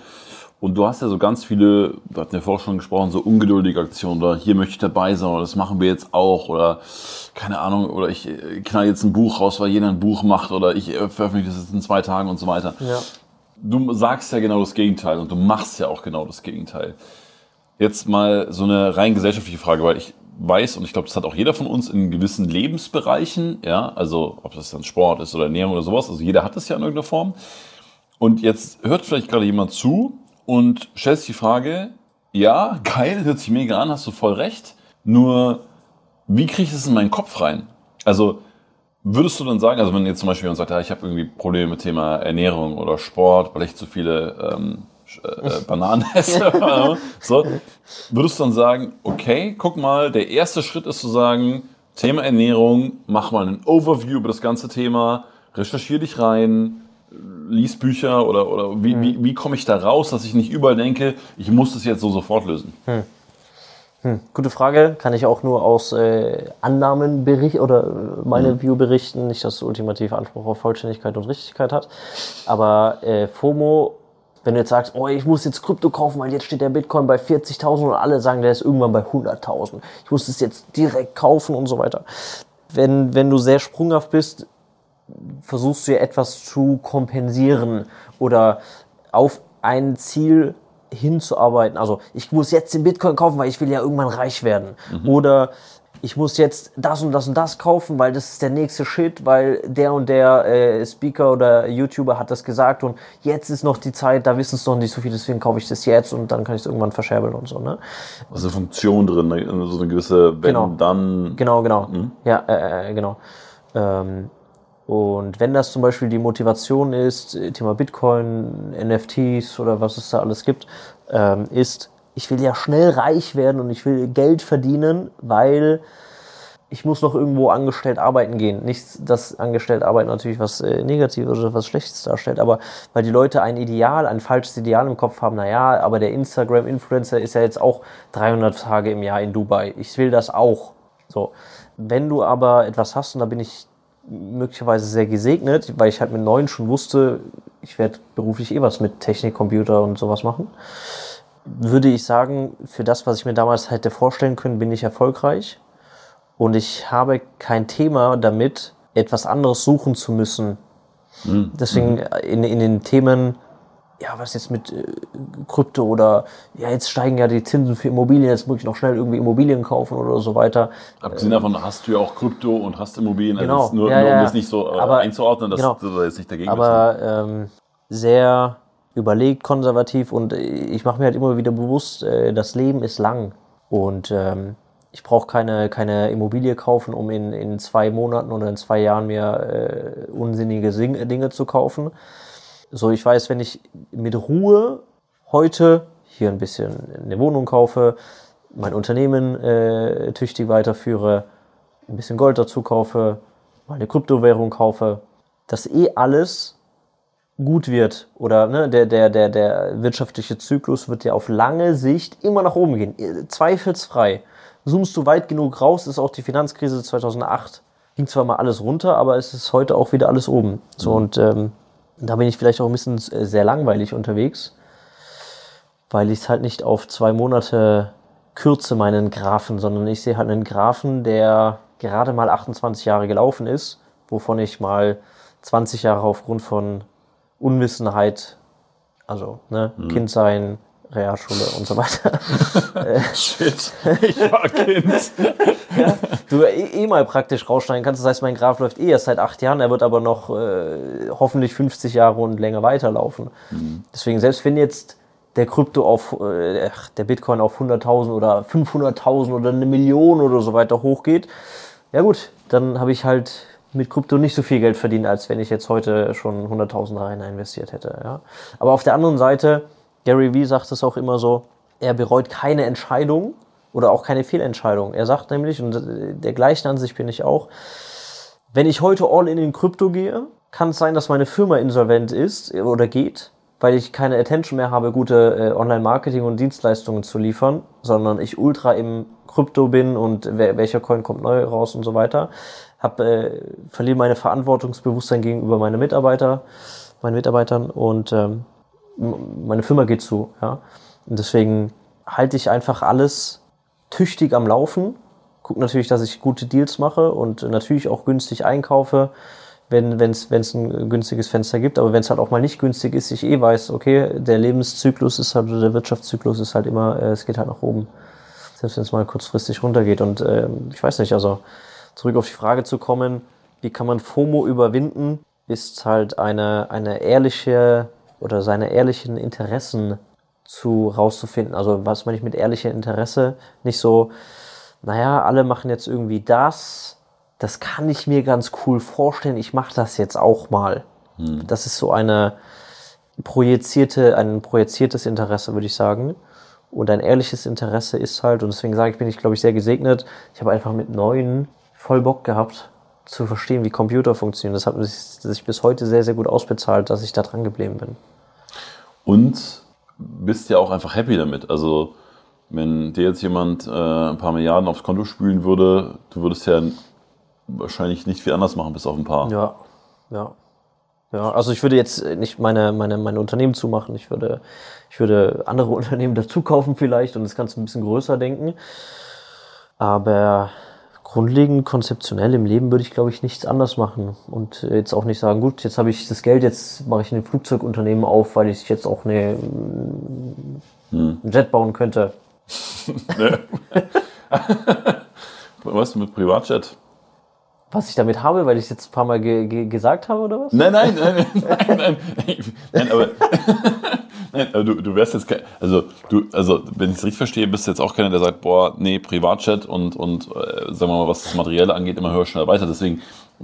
Und du hast ja so ganz viele, wir hatten ja vorher schon gesprochen, so ungeduldige Aktionen oder hier möchte ich dabei sein oder das machen wir jetzt auch oder keine Ahnung oder ich knall jetzt ein Buch raus, weil jeder ein Buch macht oder ich veröffentliche das jetzt in zwei Tagen und so weiter. Ja. Du sagst ja genau das Gegenteil und du machst ja auch genau das Gegenteil. Jetzt mal so eine rein gesellschaftliche Frage, weil ich weiß, und ich glaube, das hat auch jeder von uns in gewissen Lebensbereichen, ja, also ob das dann Sport ist oder Ernährung oder sowas, also jeder hat das ja in irgendeiner Form. Und jetzt hört vielleicht gerade jemand zu und stellt sich die Frage, ja, geil, hört sich mega an, hast du voll recht, nur wie kriege ich das in meinen Kopf rein? Also würdest du dann sagen, also wenn jetzt zum Beispiel jemand sagt, ja, ich habe irgendwie Probleme mit Thema Ernährung oder Sport, weil ich zu viele ähm, äh, äh, Bananen (laughs) esse. (laughs) so, würdest du dann sagen, okay, guck mal, der erste Schritt ist zu sagen, Thema Ernährung, mach mal einen Overview über das ganze Thema, recherchiere dich rein, lies Bücher oder, oder wie, hm. wie, wie komme ich da raus, dass ich nicht überall denke, ich muss das jetzt so sofort lösen? Hm. Hm. Gute Frage, kann ich auch nur aus äh, Annahmen berichten oder äh, meine hm. View berichten, nicht dass es ultimativ Anspruch auf Vollständigkeit und Richtigkeit hat. Aber äh, FOMO wenn du jetzt sagst, oh, ich muss jetzt Krypto kaufen, weil jetzt steht der Bitcoin bei 40.000 und alle sagen, der ist irgendwann bei 100.000. Ich muss es jetzt direkt kaufen und so weiter. Wenn, wenn du sehr sprunghaft bist, versuchst du ja etwas zu kompensieren oder auf ein Ziel hinzuarbeiten. Also ich muss jetzt den Bitcoin kaufen, weil ich will ja irgendwann reich werden. Mhm. Oder ich muss jetzt das und das und das kaufen, weil das ist der nächste Shit, weil der und der äh, Speaker oder YouTuber hat das gesagt und jetzt ist noch die Zeit, da wissen es noch nicht so viel, deswegen kaufe ich das jetzt und dann kann ich es irgendwann verscherbeln und so. Ne? Also Funktion drin, ne? so eine gewisse wenn genau. dann. Genau, genau. Mhm. Ja, äh, äh, genau. Ähm, und wenn das zum Beispiel die Motivation ist, äh, Thema Bitcoin, NFTs oder was es da alles gibt, ähm, ist, ich will ja schnell reich werden und ich will Geld verdienen, weil ich muss noch irgendwo angestellt arbeiten gehen. Nicht, dass angestellt arbeiten natürlich was äh, Negatives oder was Schlechtes darstellt, aber weil die Leute ein Ideal, ein falsches Ideal im Kopf haben, naja, aber der Instagram-Influencer ist ja jetzt auch 300 Tage im Jahr in Dubai. Ich will das auch. So. Wenn du aber etwas hast, und da bin ich möglicherweise sehr gesegnet, weil ich halt mit neun schon wusste, ich werde beruflich eh was mit Technik, Computer und sowas machen würde ich sagen, für das, was ich mir damals hätte vorstellen können, bin ich erfolgreich. Und ich habe kein Thema damit, etwas anderes suchen zu müssen. Mhm. Deswegen mhm. in, in den Themen, ja, was jetzt mit äh, Krypto oder ja, jetzt steigen ja die Zinsen für Immobilien, jetzt muss ich noch schnell irgendwie Immobilien kaufen oder so weiter. Abgesehen äh, davon hast du ja auch Krypto und hast Immobilien, also genau, also nur, ja, nur um ja, das nicht so äh, aber, einzuordnen, dass genau, du jetzt nicht dagegen Aber ähm, sehr überlegt, konservativ und ich mache mir halt immer wieder bewusst, äh, das Leben ist lang und ähm, ich brauche keine, keine Immobilie kaufen, um in, in zwei Monaten oder in zwei Jahren mir äh, unsinnige Dinge zu kaufen. So, ich weiß, wenn ich mit Ruhe heute hier ein bisschen eine Wohnung kaufe, mein Unternehmen äh, tüchtig weiterführe, ein bisschen Gold dazu kaufe, mal eine Kryptowährung kaufe, das eh alles gut wird oder ne, der, der, der, der wirtschaftliche Zyklus wird ja auf lange Sicht immer nach oben gehen. Zweifelsfrei. Zoomst du weit genug raus, ist auch die Finanzkrise 2008. Ging zwar mal alles runter, aber es ist heute auch wieder alles oben. So mhm. und ähm, da bin ich vielleicht auch ein bisschen äh, sehr langweilig unterwegs, weil ich es halt nicht auf zwei Monate kürze, meinen Graphen, sondern ich sehe halt einen Graphen, der gerade mal 28 Jahre gelaufen ist, wovon ich mal 20 Jahre aufgrund von Unwissenheit, also ne, mhm. Kind sein, Realschule und so weiter. (laughs) Shit, ich war Kind. (laughs) ja, du eh, eh, mal praktisch rausschneiden kannst. Das heißt, mein Graf läuft eh erst seit acht Jahren, er wird aber noch äh, hoffentlich 50 Jahre und länger weiterlaufen. Mhm. Deswegen, selbst wenn jetzt der Krypto auf, äh, der Bitcoin auf 100.000 oder 500.000 oder eine Million oder so weiter hochgeht, ja gut, dann habe ich halt mit Krypto nicht so viel Geld verdient, als wenn ich jetzt heute schon 100.000 rein investiert hätte. Ja. Aber auf der anderen Seite, Gary Vee sagt es auch immer so, er bereut keine Entscheidung oder auch keine Fehlentscheidung. Er sagt nämlich, und der gleichen Ansicht bin ich auch, wenn ich heute all in den Krypto gehe, kann es sein, dass meine Firma insolvent ist oder geht, weil ich keine Attention mehr habe, gute äh, Online-Marketing und Dienstleistungen zu liefern, sondern ich ultra im Krypto bin und welcher Coin kommt neu raus und so weiter hab, äh, verliere meine Verantwortungsbewusstsein gegenüber meinen Mitarbeiter, meinen Mitarbeitern und ähm, meine Firma geht zu. Ja? Und deswegen halte ich einfach alles tüchtig am Laufen. Gucke natürlich, dass ich gute Deals mache und natürlich auch günstig einkaufe, wenn es ein günstiges Fenster gibt. Aber wenn es halt auch mal nicht günstig ist, ich eh weiß, okay, der Lebenszyklus ist halt, der Wirtschaftszyklus ist halt immer, äh, es geht halt nach oben. Selbst wenn es mal kurzfristig runtergeht. Und äh, ich weiß nicht, also zurück auf die Frage zu kommen, wie kann man FOMO überwinden, ist halt eine, eine ehrliche oder seine ehrlichen Interessen zu rauszufinden. Also was meine ich mit ehrlichem Interesse? Nicht so, naja, alle machen jetzt irgendwie das, das kann ich mir ganz cool vorstellen, ich mache das jetzt auch mal. Hm. Das ist so eine projizierte, ein projiziertes Interesse, würde ich sagen. Und ein ehrliches Interesse ist halt, und deswegen sage ich, bin ich, glaube ich, sehr gesegnet. Ich habe einfach mit neuen voll Bock gehabt zu verstehen, wie Computer funktionieren. Das hat sich bis heute sehr, sehr gut ausbezahlt, dass ich da dran geblieben bin. Und bist ja auch einfach happy damit. Also, wenn dir jetzt jemand äh, ein paar Milliarden aufs Konto spülen würde, du würdest ja wahrscheinlich nicht viel anders machen, bis auf ein paar. Ja, ja. Ja, also ich würde jetzt nicht meine, meine, meine Unternehmen zumachen. Ich würde, ich würde andere (laughs) Unternehmen dazu kaufen vielleicht und das Ganze ein bisschen größer denken. Aber grundlegend konzeptionell im Leben würde ich, glaube ich, nichts anders machen. Und jetzt auch nicht sagen, gut, jetzt habe ich das Geld, jetzt mache ich ein Flugzeugunternehmen auf, weil ich jetzt auch eine, hm. ein Jet bauen könnte. (laughs) (laughs) was mit Privatjet? Was ich damit habe, weil ich es jetzt ein paar Mal ge ge gesagt habe, oder was? Nein, nein, nein, nein, nein, nein, nein aber, (laughs) nein, du, du wärst jetzt kein, also du, also wenn ich es richtig verstehe, bist du jetzt auch keiner, der sagt, boah, nee, Privatchat und, und äh, sagen wir mal, was das Materielle angeht, immer höher, schneller weiter. Deswegen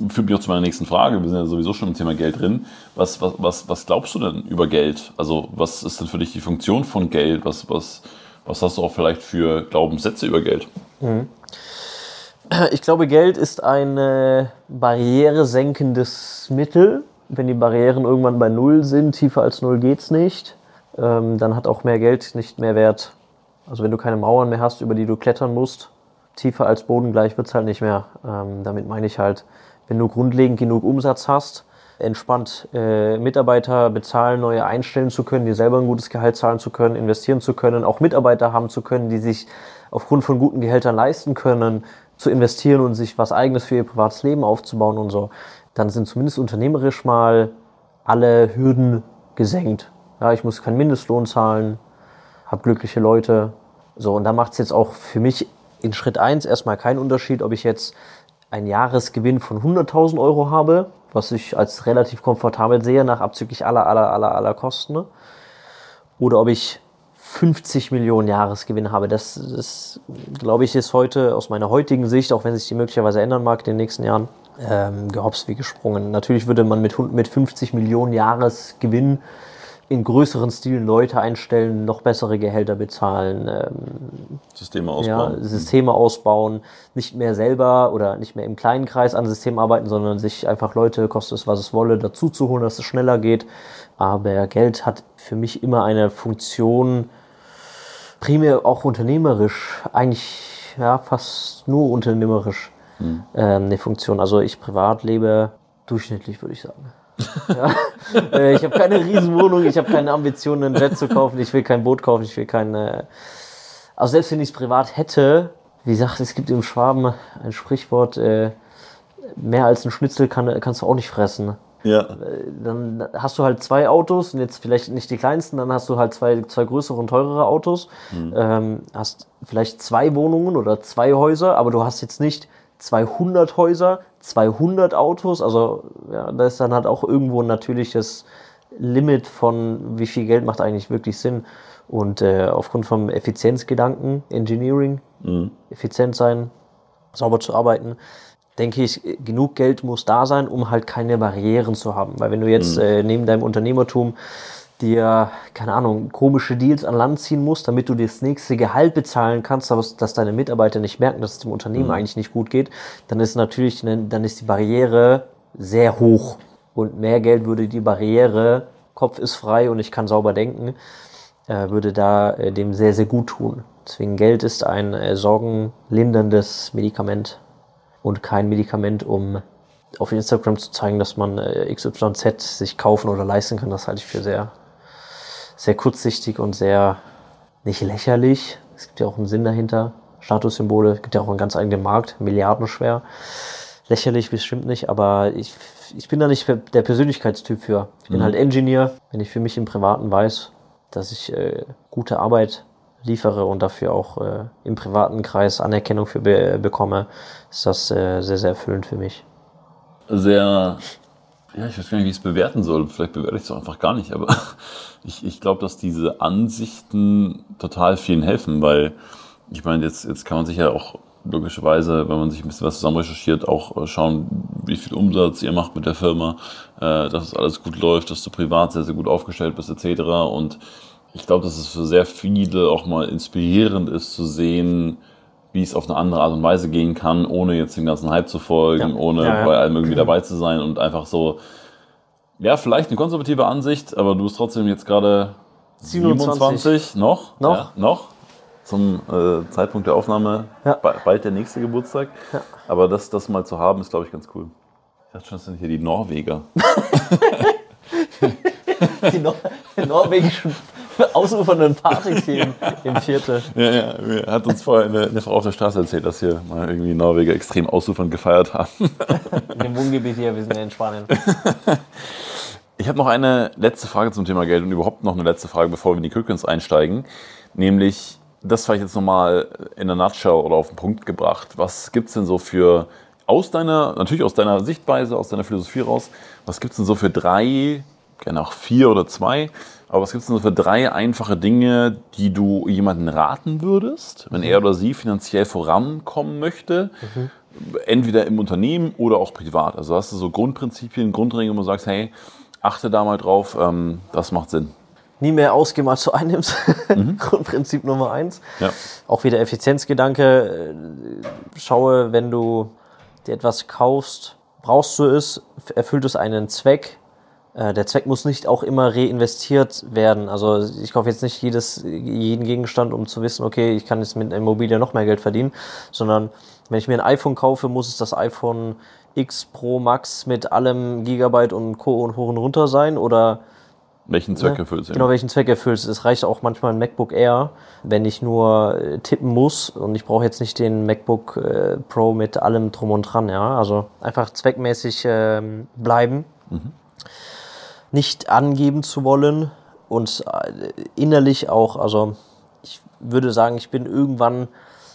führt mich auch zu meiner nächsten Frage. Wir sind ja sowieso schon im Thema Geld drin. Was, was, was, was glaubst du denn über Geld? Also was ist denn für dich die Funktion von Geld? Was, was, was hast du auch vielleicht für Glaubenssätze über Geld? Mhm. Ich glaube, Geld ist ein äh, barrieresenkendes Mittel. Wenn die Barrieren irgendwann bei Null sind, tiefer als Null geht's nicht, ähm, dann hat auch mehr Geld nicht mehr Wert. Also wenn du keine Mauern mehr hast, über die du klettern musst, tiefer als Boden gleich wird's halt nicht mehr. Ähm, damit meine ich halt, wenn du grundlegend genug Umsatz hast, entspannt äh, Mitarbeiter bezahlen, neue einstellen zu können, dir selber ein gutes Gehalt zahlen zu können, investieren zu können, auch Mitarbeiter haben zu können, die sich aufgrund von guten Gehältern leisten können, zu investieren und sich was eigenes für ihr privates Leben aufzubauen und so, dann sind zumindest unternehmerisch mal alle Hürden gesenkt. Ja, ich muss keinen Mindestlohn zahlen, habe glückliche Leute. So, und da macht es jetzt auch für mich in Schritt eins erstmal keinen Unterschied, ob ich jetzt einen Jahresgewinn von 100.000 Euro habe, was ich als relativ komfortabel sehe, nach abzüglich aller, aller, aller, aller Kosten. Ne? Oder ob ich 50 Millionen Jahresgewinn habe. Das, das glaube ich, ist heute aus meiner heutigen Sicht, auch wenn sich die möglicherweise ändern mag in den nächsten Jahren, ähm, gehops wie gesprungen. Natürlich würde man mit, mit 50 Millionen Jahresgewinn in größeren Stilen Leute einstellen, noch bessere Gehälter bezahlen, ähm, Systeme ausbauen. Ja, Systeme ausbauen, nicht mehr selber oder nicht mehr im kleinen Kreis an Systemen arbeiten, sondern sich einfach Leute, kostet es was es wolle, dazu zu holen, dass es schneller geht. Aber Geld hat für mich immer eine Funktion, primär auch unternehmerisch, eigentlich ja fast nur unternehmerisch hm. ähm, eine Funktion. Also ich privat lebe durchschnittlich, würde ich sagen. Ja. Äh, ich habe keine Riesenwohnung, ich habe keine Ambitionen, einen Jet zu kaufen, ich will kein Boot kaufen, ich will keine. Also selbst wenn ich es privat hätte, wie gesagt, es gibt im Schwaben ein Sprichwort, äh, mehr als ein Schnitzel kann, kannst du auch nicht fressen. Ja. Dann hast du halt zwei Autos und jetzt vielleicht nicht die kleinsten, dann hast du halt zwei, zwei größere und teurere Autos. Ähm, hast vielleicht zwei Wohnungen oder zwei Häuser, aber du hast jetzt nicht 200 Häuser, 200 Autos. Also ja, da ist dann halt auch irgendwo ein natürliches Limit von wie viel Geld macht eigentlich wirklich Sinn. Und äh, aufgrund vom Effizienzgedanken, Engineering, effizient sein, sauber zu arbeiten, denke ich, genug Geld muss da sein, um halt keine Barrieren zu haben. Weil wenn du jetzt äh, neben deinem Unternehmertum dir, keine Ahnung, komische Deals an Land ziehen musst, damit du das nächste Gehalt bezahlen kannst, aber dass deine Mitarbeiter nicht merken, dass es dem Unternehmen eigentlich nicht gut geht, dann ist natürlich, ne, dann ist die Barriere sehr hoch. Und mehr Geld würde die Barriere, Kopf ist frei und ich kann sauber denken, äh, würde da äh, dem sehr, sehr gut tun. Deswegen Geld ist ein äh, sorgenlinderndes Medikament und kein Medikament, um auf Instagram zu zeigen, dass man XYZ sich kaufen oder leisten kann. Das halte ich für sehr, sehr kurzsichtig und sehr nicht lächerlich. Es gibt ja auch einen Sinn dahinter. Statussymbole, es gibt ja auch einen ganz eigenen Markt, milliardenschwer. Lächerlich bestimmt nicht, aber ich, ich bin da nicht der Persönlichkeitstyp für. Ich bin halt Engineer, wenn ich für mich im Privaten weiß, dass ich äh, gute Arbeit liefere und dafür auch äh, im privaten Kreis Anerkennung für be bekomme, ist das äh, sehr, sehr erfüllend für mich. Sehr, ja, ich weiß gar nicht, wie ich es bewerten soll. Vielleicht bewerte ich es auch einfach gar nicht, aber (laughs) ich, ich glaube, dass diese Ansichten total vielen helfen, weil ich meine, jetzt, jetzt kann man sich ja auch logischerweise, wenn man sich ein bisschen was zusammen recherchiert, auch äh, schauen, wie viel Umsatz ihr macht mit der Firma, äh, dass es alles gut läuft, dass du privat sehr, sehr gut aufgestellt bist, etc. Und ich glaube, dass es für sehr viele auch mal inspirierend ist zu sehen, wie es auf eine andere Art und Weise gehen kann, ohne jetzt dem ganzen Hype zu folgen, Ja. ohne Ja, ja. bei allem irgendwie (clears throat) dabei zu sein und einfach so, ja, vielleicht eine konservative Ansicht, aber du bist trotzdem jetzt gerade 27. 27, noch? Noch. Noch. Zum äh, Zeitpunkt der Aufnahme bald der nächste Geburtstag. Aber das, das mal zu haben, ist, glaube ich, ganz cool. Ich dachte schon, das sind hier die Norweger. (laughs) Die, Nor die norwegischen (laughs) ausufernden Partys hier im, Viertel. Ja, ja, mir hat uns vorher eine, eine Frau auf der Straße erzählt, dass hier mal irgendwie Norweger extrem ausufernd gefeiert haben. (laughs) In dem Wohngebiet hier, wir sind ja in Spanien. Ich habe noch eine letzte Frage zum Thema Geld und überhaupt noch eine letzte Frage, bevor wir in die Quickens einsteigen. Nämlich, das vielleicht jetzt nochmal in der Nutshell oder auf den Punkt gebracht. Was gibt es denn so für, aus deiner, natürlich aus deiner Sichtweise, aus deiner Philosophie raus, was gibt es denn so für drei, gerne auch vier oder zwei, aber was gibt es denn so für drei einfache Dinge, die du jemandem raten würdest, wenn er oder sie finanziell vorankommen möchte? entweder im Unternehmen oder auch privat. Also hast du so Grundprinzipien, Grundregeln, wo du sagst, hey, achte da mal drauf, ähm, das macht Sinn. Nie mehr ausgeben, als du einnimmst. (laughs) Grundprinzip Nummer eins. Ja. Auch wieder Effizienzgedanke. äh, Schaue, wenn du dir etwas kaufst, brauchst du es, erfüllt es einen Zweck. Äh, Der Zweck muss nicht auch immer reinvestiert werden. Also ich kaufe jetzt nicht jedes, jeden Gegenstand, um zu wissen, okay, ich kann jetzt mit Immobilie noch mehr Geld verdienen, sondern wenn ich mir ein iPhone kaufe, muss es das iPhone X Pro Max mit allem Gigabyte und Co. und hoch und runter sein oder Welchen Zweck Ne? erfüllt es? Genau, welchen Zweck erfüllst. Es reicht auch manchmal ein MacBook Air, wenn ich nur äh, tippen muss und ich brauche jetzt nicht den MacBook äh, Pro mit allem drum und dran. Ja, also einfach zweckmäßig ähm, bleiben, nicht angeben zu wollen und äh, innerlich auch. Also ich würde sagen, ich bin irgendwann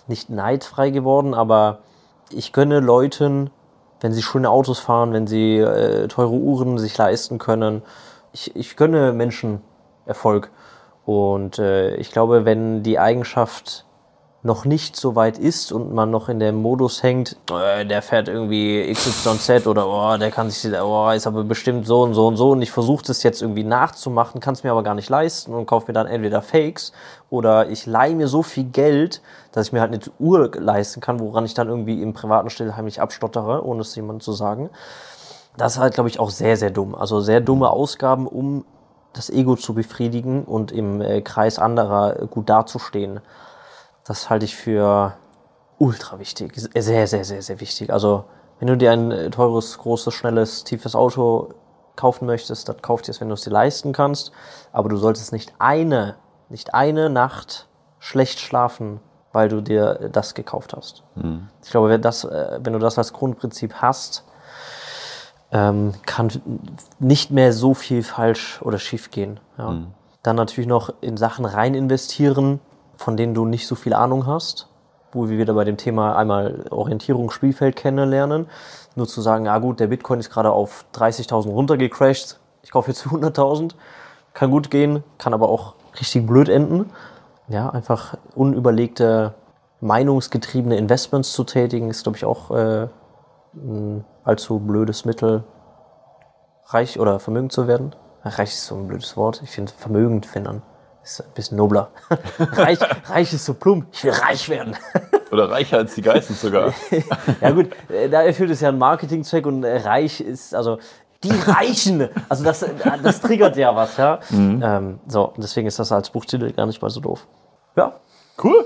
nicht neidfrei geworden, aber ich gönne Leuten, wenn sie schöne Autos fahren, wenn sie äh, teure Uhren sich leisten können. Ich, ich gönne Menschen Erfolg. Und äh, ich glaube, wenn die Eigenschaft noch nicht so weit ist und man noch in dem Modus hängt, äh, der fährt irgendwie XYZ oder oh, der kann sich, oh, ist aber bestimmt so und so und so und ich versuche das jetzt irgendwie nachzumachen, kann es mir aber gar nicht leisten und kaufe mir dann entweder Fakes oder ich leihe mir so viel Geld, dass ich mir halt eine Uhr leisten kann, woran ich dann irgendwie im privaten Still heimlich abstottere, ohne es jemandem zu sagen. Das ist halt, glaube ich, auch sehr, sehr dumm. Also sehr dumme Ausgaben, um das Ego zu befriedigen und im äh, Kreis anderer äh, gut dazustehen. Das halte ich für ultra wichtig. Sehr, sehr, sehr, sehr wichtig. Also, wenn du dir ein äh, teures, großes, schnelles, tiefes Auto kaufen möchtest, dann kauf dir es, wenn du es dir leisten kannst. Aber du solltest nicht eine, nicht eine Nacht schlecht schlafen, weil du dir äh, das gekauft hast. Ich glaube, wenn, das, äh, wenn du das als Grundprinzip hast, ähm, kann nicht mehr so viel falsch oder schief gehen. Ja. Mhm. Dann natürlich noch in Sachen rein investieren, von denen du nicht so viel Ahnung hast, wo wir wieder bei dem Thema einmal Orientierung, Spielfeld kennenlernen. Nur zu sagen, ja gut, der Bitcoin ist gerade auf 30.000 runtergecrashed, ich kaufe jetzt 100.000, kann gut gehen, kann aber auch richtig blöd enden. Ja, einfach unüberlegte, meinungsgetriebene Investments zu tätigen, ist, glaube ich, auch äh, ein allzu blödes Mittel, reich oder vermögend zu werden. Reich ist so ein blödes Wort. Ich finde vermögend finden ist ein bisschen nobler. (laughs) reich, reich ist so plump. Ich will reich werden. (laughs) Oder reicher als die Geistens sogar. (laughs) ja gut, äh, da erfüllt es ja einen Marketingzweck und äh, reich ist, also die Reichen. Also das, äh, das triggert ja was, ja. Mhm. Ähm, so, deswegen ist das als Buchtitel gar nicht mal so doof. Ja. Cool.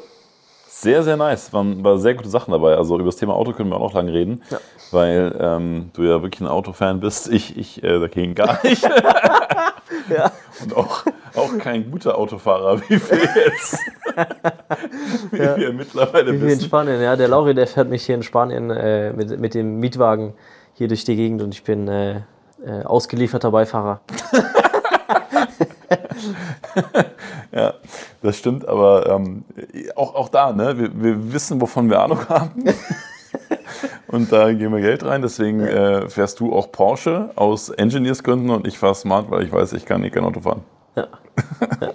Sehr, sehr nice. Waren, waren sehr gute Sachen dabei. Also über das Thema Auto können wir auch noch lange reden, ja. weil ähm, du ja wirklich ein Autofan bist. Ich, ich äh, dagegen gar nicht. ja. Und auch, auch kein guter Autofahrer, wie wir jetzt (laughs) wie ja. wir mittlerweile wie wir in Spanien, ja. Der Lauri, der fährt mich hier in Spanien äh, mit, mit dem Mietwagen hier durch die Gegend und ich bin äh, äh ausgelieferter Beifahrer. (laughs) ja, das stimmt, aber ähm, auch, auch da, ne? Wir, wir wissen, wovon wir Ahnung haben. (laughs) und da gehen wir Geld rein. Deswegen äh, fährst du auch Porsche aus Engineers-Gründen und ich fahre Smart, weil ich weiß, ich kann eh kein Auto fahren. Ja.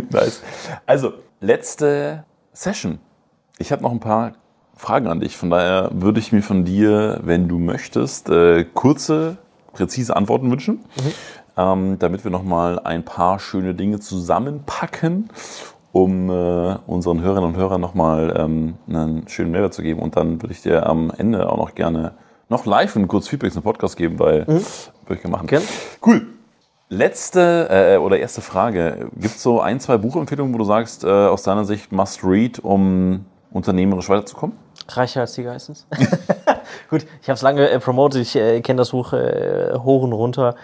(laughs) nice. Also, letzte Session. Ich habe noch ein paar Fragen an dich. Von daher würde ich mir von dir, wenn du möchtest, äh, kurze, präzise Antworten wünschen. Mhm ähm, damit wir nochmal ein paar schöne Dinge zusammenpacken, um äh, unseren Hörerinnen und Hörern nochmal ähm, einen schönen Mehrwert zu geben. Und dann würde ich dir am Ende auch noch gerne noch live ein kurzes Feedback zum Podcast geben, weil mhm. würde ich gerne machen. Cool. Letzte äh, oder erste Frage. Gibt es so ein, zwei Buchempfehlungen, wo du sagst, äh, aus deiner Sicht must read, um unternehmerisch weiterzukommen? Reicher als die Geistens. (laughs) Gut, ich habe es lange äh, promotet, ich äh, kenne das Buch äh, hoch und runter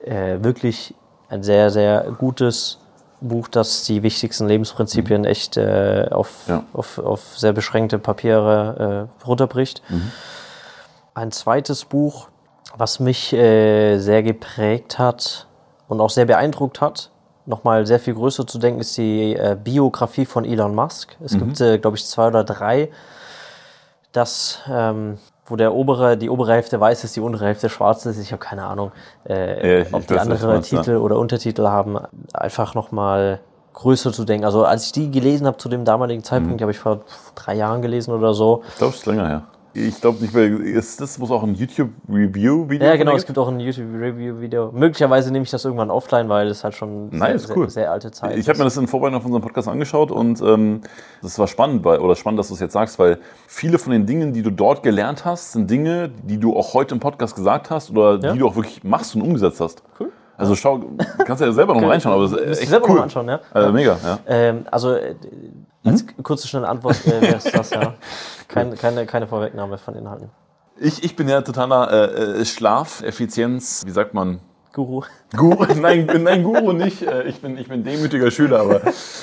äh, wirklich ein sehr, sehr gutes Buch, das die wichtigsten Lebensprinzipien mhm. echt äh, auf, ja. auf, auf sehr beschränkte Papiere äh, runterbricht. Mhm. Ein zweites Buch, was mich sehr geprägt hat und auch sehr beeindruckt hat, nochmal sehr viel größer zu denken, ist die äh, Biografie von Elon Musk. Es mhm. gibt, äh, glaube ich, zwei oder drei. Das ähm, wo der obere, die obere Hälfte weiß ist, die untere Hälfte schwarz ist. Ich habe keine Ahnung, äh, ja, ob die andere Titel ja. oder Untertitel haben. Einfach nochmal größer zu denken. Also als ich die gelesen habe zu dem damaligen Zeitpunkt, mhm. die habe ich vor drei Jahren gelesen oder so. Ich glaube, es ist länger her. Ich glaube nicht, weil ist das muss auch ein YouTube-Review-Video Ja, genau, es gibt auch ein YouTube-Review-Video. Möglicherweise nehme ich das irgendwann offline, weil das halt schon nice, sehr, cool. sehr, sehr, alte Zeit Ich habe mir das in Vorbereitung auf unseren Podcast angeschaut und ähm, das war spannend, weil, oder spannend, dass du es jetzt sagst, weil viele von den Dingen, die du dort gelernt hast, sind Dinge, die du auch heute im Podcast gesagt hast oder ja? die du auch wirklich machst und umgesetzt hast. Cool. Also schau, kannst du ja selber noch mal reinschauen, aber es ist echt selber cool. noch mal anschauen, ja. Also mega, ja. Ähm, also äh, als hm? kurze schnelle Antwort äh, wäre das, ja. (laughs) Kein, keine, keine Vorwegnahme von Inhalten. Ich, ich bin ja totaler äh, äh Schlafeffizienz, wie sagt man? Guru. Guru? (laughs) Nein, nein, Guru nicht. Äh, ich bin, ich bin demütiger Schüler, aber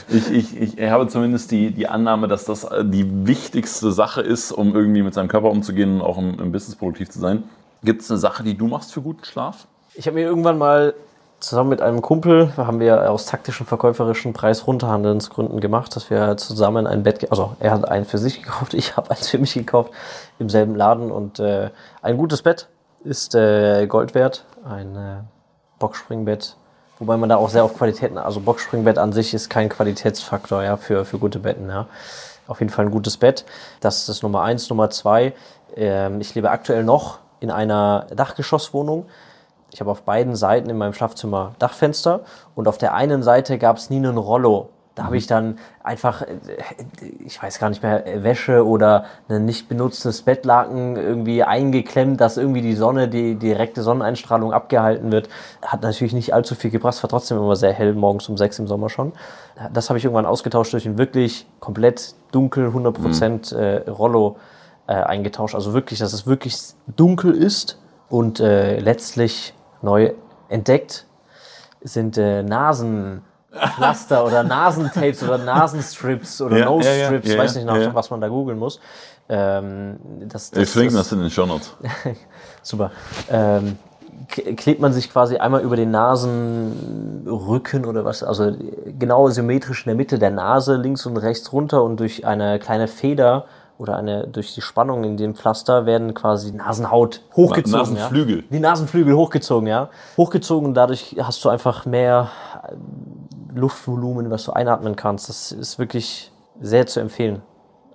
ich, ich, ich habe zumindest die, die Annahme, dass das äh, die wichtigste Sache ist, um irgendwie mit seinem Körper umzugehen und auch im, im Business produktiv zu sein. Gibt es eine Sache, die du machst für guten Schlaf? Ich habe mir irgendwann mal zusammen mit einem Kumpel, haben wir aus taktischen verkäuferischen Preis-Runterhandelnsgründen gemacht, dass wir zusammen ein Bett, also er hat einen für sich (laughs) gekauft, ich habe eins für mich gekauft im selben Laden und äh, ein gutes Bett ist äh, Gold wert, ein äh, Boxspringbett, wobei man da auch sehr auf Qualitäten, also Boxspringbett an sich ist kein Qualitätsfaktor ja für für gute Betten ja. Auf jeden Fall ein gutes Bett. Das ist Nummer eins. Nummer zwei. Ähm, ich lebe aktuell noch in einer Dachgeschosswohnung ich habe auf beiden Seiten in meinem Schlafzimmer Dachfenster und auf der einen Seite gab es nie einen Rollo. Da habe ich dann einfach, äh, ich weiß gar nicht mehr, Wäsche oder ein nicht benutztes Bettlaken irgendwie eingeklemmt, dass irgendwie die Sonne, die direkte Sonneneinstrahlung abgehalten wird. Hat natürlich nicht allzu viel gebracht, war trotzdem immer sehr hell, morgens um sechs im Sommer schon. Das habe ich irgendwann ausgetauscht durch ein wirklich komplett dunkel, 100% mhm. äh, Rollo äh, eingetauscht. Also wirklich, dass es wirklich dunkel ist und äh, letztlich neu entdeckt sind äh, Nasenpflaster oder (laughs) Nasentapes oder Nasenstrips oder ja, Nose-Strips, ja, ja, weiß nicht nach, was man da googeln muss. Ähm, das, das, Wir verlinken das, das in den Show Notes. (laughs) Super. Ähm, klebt man sich quasi einmal über den Nasenrücken oder was, also genau symmetrisch in der Mitte der Nase links und rechts runter und durch eine kleine Feder oder eine durch die Spannung in dem Pflaster werden quasi Nasenhaut hochgezogen. Nasenflügel. Ja? Die Nasenflügel hochgezogen, ja. Hochgezogen und dadurch hast du einfach mehr Luftvolumen, was du einatmen kannst. Das ist wirklich sehr zu empfehlen.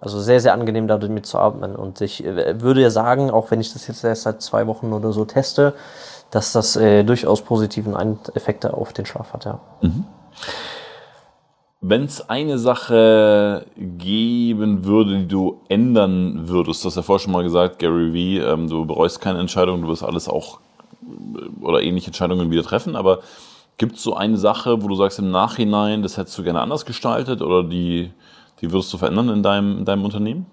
Also sehr, sehr angenehm, damit zu atmen. Und ich äh, würde ja sagen, auch wenn ich das jetzt erst seit zwei Wochen oder so teste, dass das äh, durchaus positiven Effekte auf den Schlaf hat, ja. Mhm. Wenn es eine Sache geben würde, die du ändern würdest, du hast ja vorher schon mal gesagt, Gary Vee, ähm, du bereust keine Entscheidung, du wirst alles auch äh, oder ähnliche Entscheidungen wieder treffen, aber gibt es so eine Sache, wo du sagst im Nachhinein, das hättest du gerne anders gestaltet oder die, die würdest du verändern in deinem, in deinem Unternehmen?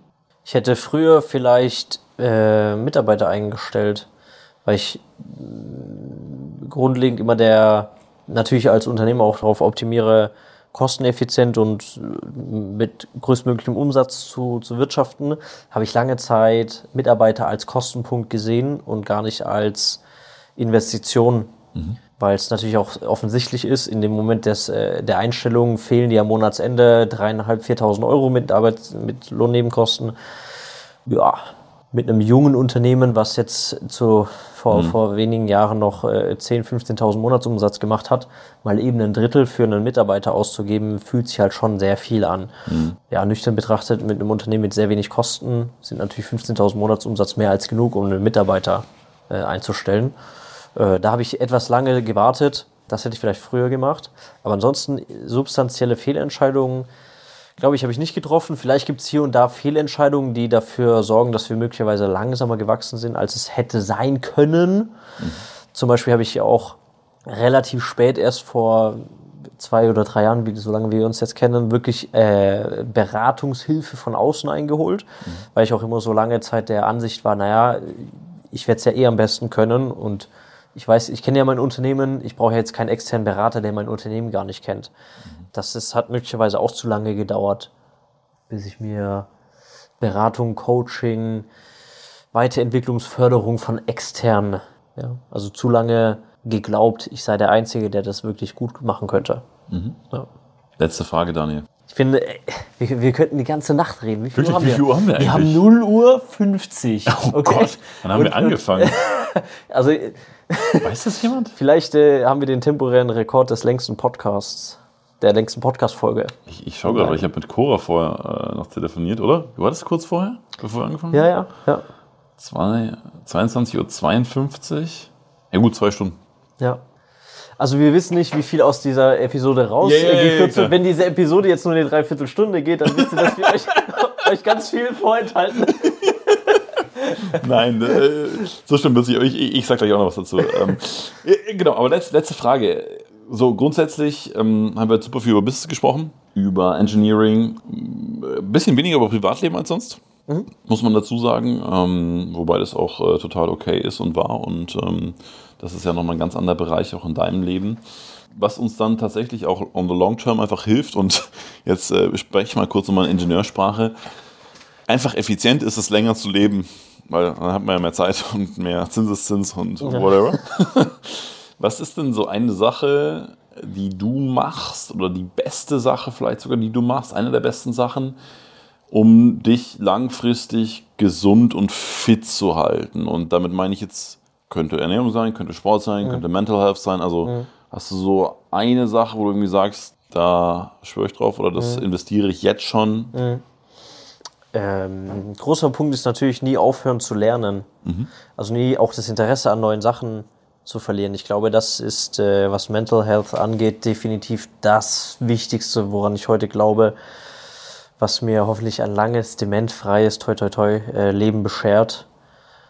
Ich hätte früher vielleicht äh, Mitarbeiter eingestellt, weil ich äh, grundlegend immer der, natürlich als Unternehmer auch darauf optimiere, kosteneffizient und äh, mit größtmöglichem Umsatz zu, zu wirtschaften, habe ich lange Zeit Mitarbeiter als Kostenpunkt gesehen und gar nicht als Investition. Mhm weil es natürlich auch offensichtlich ist, in dem Moment des, äh, der Einstellung fehlen dir am Monatsende dreieinhalb, viertausend Euro mit Arbeit, mit Lohnnebenkosten. Ja, mit einem jungen Unternehmen, was jetzt zu, vor, mhm. vor wenigen Jahren noch äh, 10.000, 15.000 Monatsumsatz gemacht hat, mal eben ein Drittel für einen Mitarbeiter auszugeben, fühlt sich halt schon sehr viel an. Mhm. Ja, nüchtern betrachtet, mit einem Unternehmen mit sehr wenig Kosten sind natürlich 15.000 Monatsumsatz mehr als genug, um einen Mitarbeiter äh, einzustellen. Äh, da habe ich etwas lange gewartet. Das hätte ich vielleicht früher gemacht. Aber ansonsten substanzielle Fehlentscheidungen, glaube ich, habe ich nicht getroffen. Vielleicht gibt es hier und da Fehlentscheidungen, die dafür sorgen, dass wir möglicherweise langsamer gewachsen sind, als es hätte sein können. Mhm. Zum Beispiel habe ich auch relativ spät erst vor zwei oder drei Jahren, wie, so lange wir uns jetzt kennen, wirklich äh, Beratungshilfe von außen eingeholt, mhm. weil ich auch immer so lange Zeit der Ansicht war, naja, ich werde es ja eh am besten können und ich weiß, ich kenne ja mein Unternehmen, ich brauche jetzt keinen externen Berater, der mein Unternehmen gar nicht kennt. Das ist, hat möglicherweise auch zu lange gedauert, bis ich mir Beratung, Coaching, Weiterentwicklungsförderung von externen, ja, also zu lange geglaubt, ich sei der Einzige, der das wirklich gut machen könnte. Mhm. Ja. Letzte Frage, Daniel. Ich finde, wir, wir könnten die ganze Nacht reden. Wie viel, Uhr, haben wie viel Uhr haben wir eigentlich? Wir haben 0 Uhr 50. (laughs) Oh okay. Gott, wann haben Und, wir angefangen? (laughs) also Weiß das jemand? (laughs) Vielleicht äh, haben wir den temporären Rekord des längsten Podcasts, der längsten Podcast-Folge. Ich, ich schaue gerade, ich habe mit Cora vorher äh, noch telefoniert, oder? War das kurz vorher, bevor wir angefangen haben? Ja, ja, ja. 22.52 Uhr. Ja gut, zwei Stunden. Ja. Also wir wissen nicht, wie viel aus dieser Episode rausgekürzt yeah, yeah, yeah, Wenn diese Episode jetzt nur eine Dreiviertelstunde geht, dann wisst ihr, dass wir (laughs) euch, euch ganz viel vorenthalten. (laughs) Nein, äh, so stimmt es nicht. Ich, ich sag gleich auch noch was dazu. Ähm, äh, genau, aber letzte, letzte Frage. So, grundsätzlich ähm, haben wir jetzt super viel über Business gesprochen, über Engineering, ein äh, bisschen weniger über Privatleben als sonst, mhm. muss man dazu sagen. Ähm, wobei das auch äh, total okay ist und war. Und ähm, das ist ja nochmal ein ganz anderer Bereich auch in deinem Leben was uns dann tatsächlich auch on the long term einfach hilft. Und (laughs) jetzt äh, spreche ich mal kurz nochmal in Ingenieursprache. Einfach effizient ist es, länger zu leben weil dann hat man ja mehr Zeit (laughs) und mehr Zinseszins und whatever. (laughs) Was ist denn so eine Sache, die du machst oder die beste Sache vielleicht sogar, die du machst, eine der besten Sachen, um dich langfristig gesund und fit zu halten? Und damit meine ich jetzt, könnte Ernährung sein, könnte Sport sein, mhm. könnte Mental Health sein. Also mhm. hast du so eine Sache, wo du irgendwie sagst, da schwöre ich drauf oder das mhm. investiere ich jetzt schon. Ähm, großer Punkt ist natürlich nie aufhören zu lernen. Mhm. Also nie auch das Interesse an neuen Sachen zu verlieren. Ich glaube, das ist, äh, was Mental Health angeht, definitiv das Wichtigste, woran ich heute glaube, was mir hoffentlich ein langes, dementfreies, toi toi toi äh, Leben beschert.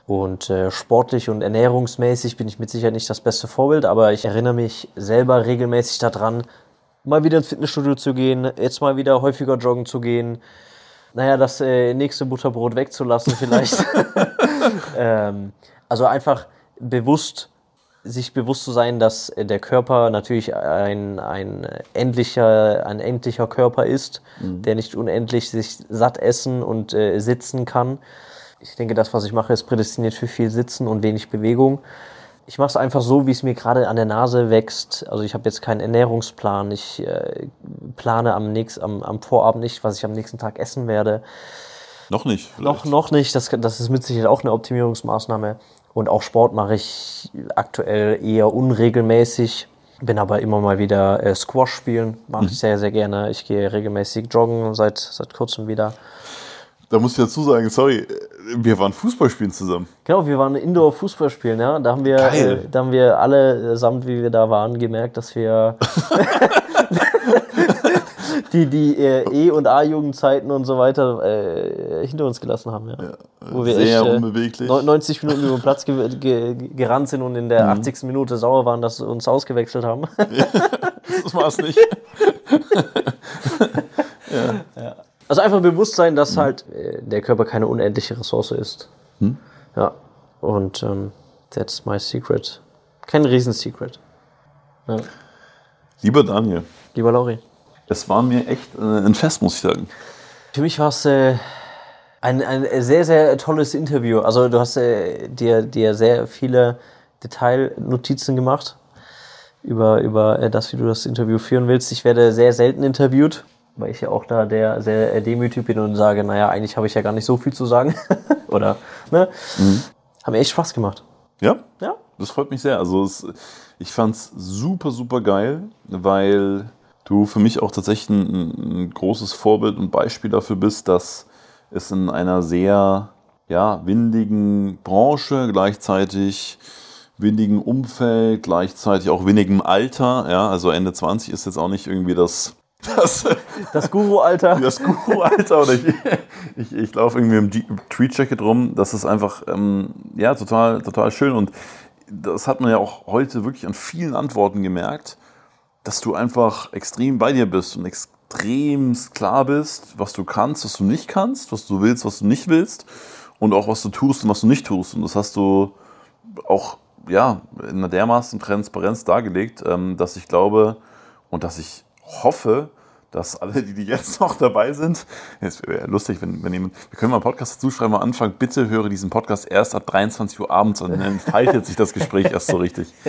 Und äh, sportlich und ernährungsmäßig bin ich mit Sicherheit nicht das beste Vorbild, aber ich erinnere mich selber regelmäßig daran, mal wieder ins Fitnessstudio zu gehen, jetzt mal wieder häufiger joggen zu gehen, naja, das äh, nächste Butterbrot wegzulassen vielleicht. (laughs) (laughs) ähm, also einfach bewusst, sich bewusst zu sein, dass der Körper natürlich ein, ein, endlicher, ein endlicher Körper ist, mhm. der nicht unendlich sich satt essen und äh, sitzen kann. Ich denke, das, was ich mache, ist prädestiniert für viel Sitzen und wenig Bewegung. ich mache es einfach so, wie es mir gerade an der Nase wächst. Also ich habe jetzt keinen Ernährungsplan. Ich äh, plane am, nächst, am, am Vorabend nicht, was ich am nächsten Tag essen werde. Noch nicht. Vielleicht. Noch, noch nicht. Das, das ist mit Sicherheit auch eine Optimierungsmaßnahme. Und auch Sport mache ich aktuell eher unregelmäßig. Bin aber immer mal wieder äh, Squash spielen. Mache mhm. ich sehr, sehr gerne. Ich gehe regelmäßig joggen seit, seit kurzem wieder. Da muss ich dazu sagen, sorry, wir waren Fußball spielen zusammen. Genau, wir waren Indoor Fußball spielen, ja. Da haben wir, äh, da haben wir alle, äh, samt wie wir da waren, gemerkt, dass wir (laughs) die, die äh, E- und A-Jugendzeiten und so weiter äh, hinter uns gelassen haben, ja. ja Wo wir sehr echt, unbeweglich. 90 Minuten über den Platz ge ge gerannt sind und in der mhm. 80. Minute sauer waren, dass sie uns ausgewechselt haben. (laughs) das war es nicht. ja. (laughs) ja. Also einfach bewusst sein, dass mhm. halt äh, der Körper keine unendliche Ressource ist. Mhm. Ja. Und ähm, that's my secret. Kein Riesensecret. Ja. Lieber Daniel. Lieber Lauri. Es war mir echt äh, ein Fest, muss ich sagen. Für mich war es äh, ein, ein sehr, sehr tolles Interview. Also du hast äh, dir, dir sehr viele Detailnotizen gemacht über, über äh, das, wie du das Interview führen willst. Ich werde sehr selten interviewt weil ich ja auch da der sehr demütig bin und sage, naja, eigentlich habe ich ja gar nicht so viel zu sagen. (laughs) Oder, ne? Mhm. Hat mir echt Spaß gemacht. Ja? Ja. Das freut mich sehr. Also es, ich fand es super, super geil, weil du für mich auch tatsächlich ein, ein, großes Vorbild und Beispiel dafür bist, dass es in einer sehr ja, windigen Branche, gleichzeitig windigen Umfeld, gleichzeitig auch windigem Alter, ja, also Ende 20 ist jetzt auch nicht irgendwie das (laughs) das, das Guru-Alter. (laughs) Das Guru-Alter. Oder ich, ich, ich laufe irgendwie im Tweet-Jacket rum. Das ist einfach, ähm, ja, total, total schön. Und das hat man ja auch heute wirklich an vielen Antworten gemerkt, dass du einfach extrem bei dir bist und extrem klar bist, was du kannst, was du nicht kannst, was du willst, was du nicht willst und auch was du tust und was du nicht tust. Und das hast du auch ja, in einer dermaßen Transparenz dargelegt, ähm, dass ich glaube und dass ich hoffe, dass alle, die, die jetzt noch dabei sind, es wäre lustig, wenn, wenn jemand, wir können mal einen Podcast dazu schreiben, am Anfang, bitte höre diesen Podcast erst ab 23 Uhr abends und dann entfaltet sich das Gespräch erst so richtig. (laughs)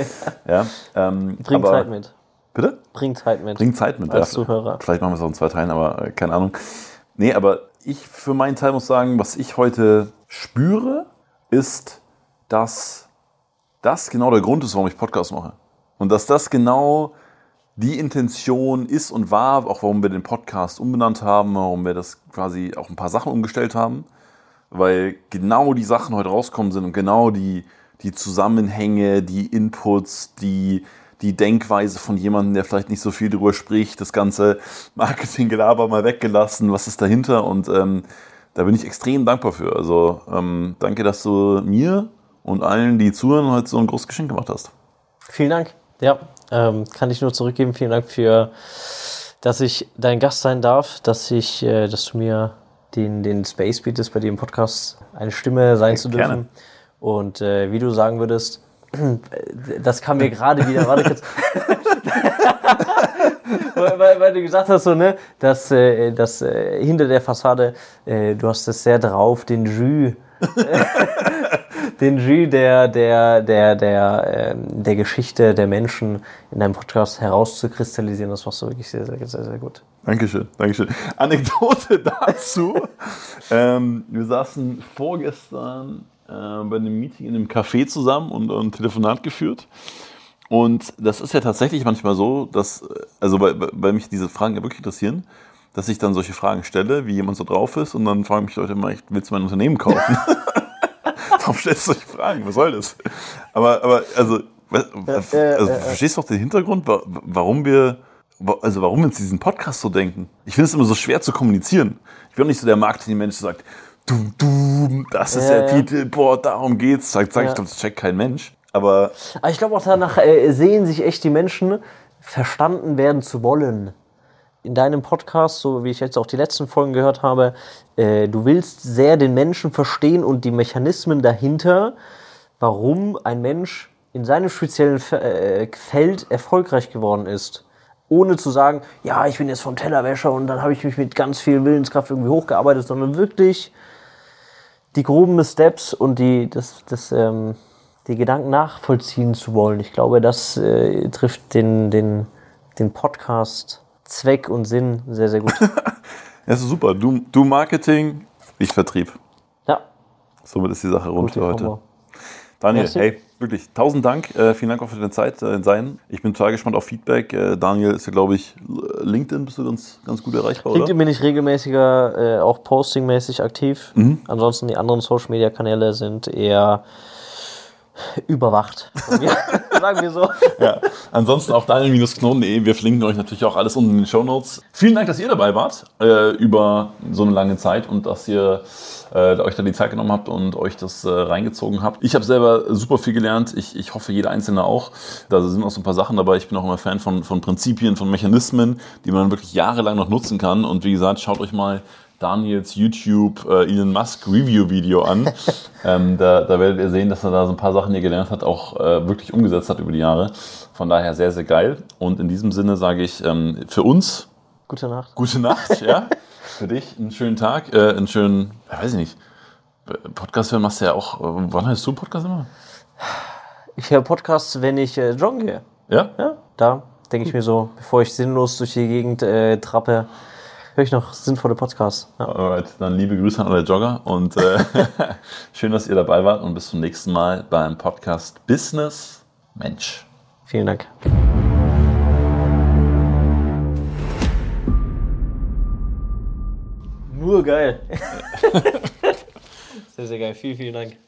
Ja, ähm, Bringt aber, Zeit mit. Bitte? Bringt Zeit mit. Bringt Zeit mit, als ja. Zuhörer. Vielleicht machen wir es auch in zwei Teilen, aber äh, keine Ahnung. Nee, aber ich für meinen Teil muss sagen, was ich heute spüre, ist, dass das genau der Grund ist, warum ich Podcast mache. Und dass das genau die Intention ist und war, auch warum wir den Podcast umbenannt haben, warum wir das quasi auch ein paar Sachen umgestellt haben, weil genau die Sachen heute rauskommen sind und genau die, die Zusammenhänge, die Inputs, die, die Denkweise von jemandem, der vielleicht nicht so viel darüber spricht, das ganze Marketinggelaber mal weggelassen, was ist dahinter und ähm, da bin ich extrem dankbar für. Also ähm, danke, dass du mir und allen, die zuhören, heute so ein großes Geschenk gemacht hast. Vielen Dank. Ja, ähm, kann ich nur zurückgeben. Vielen Dank für, dass ich dein Gast sein darf, dass ich, äh, dass du mir den, den Space bietest, bei im Podcast eine Stimme sein zu dürfen. Gerne. Und äh, wie du sagen würdest, das kam mir gerade wieder, warte kurz. (laughs) weil, weil, du gesagt hast, so, ne, dass, äh, dass äh, hinter der Fassade, äh, du hast es sehr drauf, den Jus (laughs) den Jus der, der, der, der, ähm, der Geschichte der Menschen in deinem Podcast herauszukristallisieren. Das machst du wirklich sehr, sehr, sehr, sehr gut. Dankeschön, Dankeschön. Anekdote (laughs) dazu. ähm, wir saßen vorgestern äh, bei einem Meeting in einem Café zusammen und, und ein Telefonat geführt. Und das ist ja tatsächlich manchmal so, dass, also weil, weil mich diese Fragen ja wirklich interessieren, dass ich dann solche Fragen stelle, wie jemand so drauf ist, und dann fragen mich Leute immer, willst du mein Unternehmen kaufen? (laughs) Warum stellst du solche Fragen? Was soll das? Aber, aber also, also äh, äh, äh, verstehst du auch den Hintergrund, warum wir, also warum wir uns diesen Podcast so denken? Ich finde es immer so schwer zu kommunizieren. Ich bin auch nicht so der Marketing-Mensch, der sagt, du, du, das ist der Titel, boah, darum geht's. Sag, sag ich glaube, das checkt kein Mensch. Aber, aber ich glaube auch danach äh, sehen sich echt die Menschen, verstanden werden zu wollen in deinem Podcast, so wie ich jetzt auch die letzten Folgen gehört habe, äh, du willst sehr den Menschen verstehen und die Mechanismen dahinter, warum ein Mensch in seinem speziellen äh, Feld erfolgreich geworden ist. Ohne zu sagen, ja, ich bin jetzt vom Tellerwäscher und dann habe ich mich mit ganz viel Willenskraft irgendwie hochgearbeitet, sondern wirklich die groben Steps und die, das, das, ähm, die Gedanken nachvollziehen zu wollen. Ich glaube, das äh, trifft den, den, den Podcast Zweck und Sinn sehr, sehr gut. (laughs) das ist super. Du, du Marketing, ich Vertrieb. Ja. Somit ist die Sache rund für heute. Kombo. Daniel, Merci. hey, wirklich, tausend Dank. Äh, vielen Dank auch für deine Zeit äh, in Sein. Ich bin total gespannt auf Feedback. Äh, Daniel ist ja, glaube ich, LinkedIn bist du ganz, ganz gut erreichbar, LinkedIn oder? bin ich regelmäßiger, äh, auch postingmäßig aktiv. Mhm. Ansonsten die anderen Social-Media-Kanäle sind eher überwacht. (laughs) Sagen wir so. Ja. Ansonsten auch daniel-knoten.de. Wir verlinken euch natürlich auch alles unten in den Show Notes. Vielen Dank, dass ihr dabei wart äh, über so eine lange Zeit und dass ihr äh, euch da die Zeit genommen habt und euch das äh, reingezogen habt. Ich habe selber super viel gelernt. Ich, ich hoffe, jeder Einzelne auch. Da sind auch so ein paar Sachen dabei. Ich bin auch immer Fan von, von Prinzipien, von Mechanismen, die man wirklich jahrelang noch nutzen kann. Und wie gesagt, schaut euch mal Daniels YouTube äh, Elon Musk Review Video an. (laughs) ähm, da, da, werdet ihr sehen, dass er da so ein paar Sachen, die er gelernt hat, auch äh, wirklich umgesetzt hat über die Jahre. Von daher sehr, sehr geil. Und in diesem Sinne sage ich ähm, für uns. Gute Nacht. Gute Nacht, ja. (laughs) für dich einen schönen Tag, äh, einen schönen, weiß ich nicht. Podcast hören machst du ja auch. Äh, wann hörst du Podcast immer? Ich höre Podcasts, wenn ich äh, joggen gehe. Ja? Ja, da denke ich mir so, bevor ich sinnlos durch die Gegend äh, trappe, höre ich noch sinnvolle Podcasts. Ja. Alright, dann liebe Grüße an alle Jogger und äh, (laughs) schön, dass ihr dabei wart und bis zum nächsten Mal beim Podcast Business Mensch. Vielen Dank. Nur geil. (laughs) sehr, sehr geil. Vielen, vielen Dank.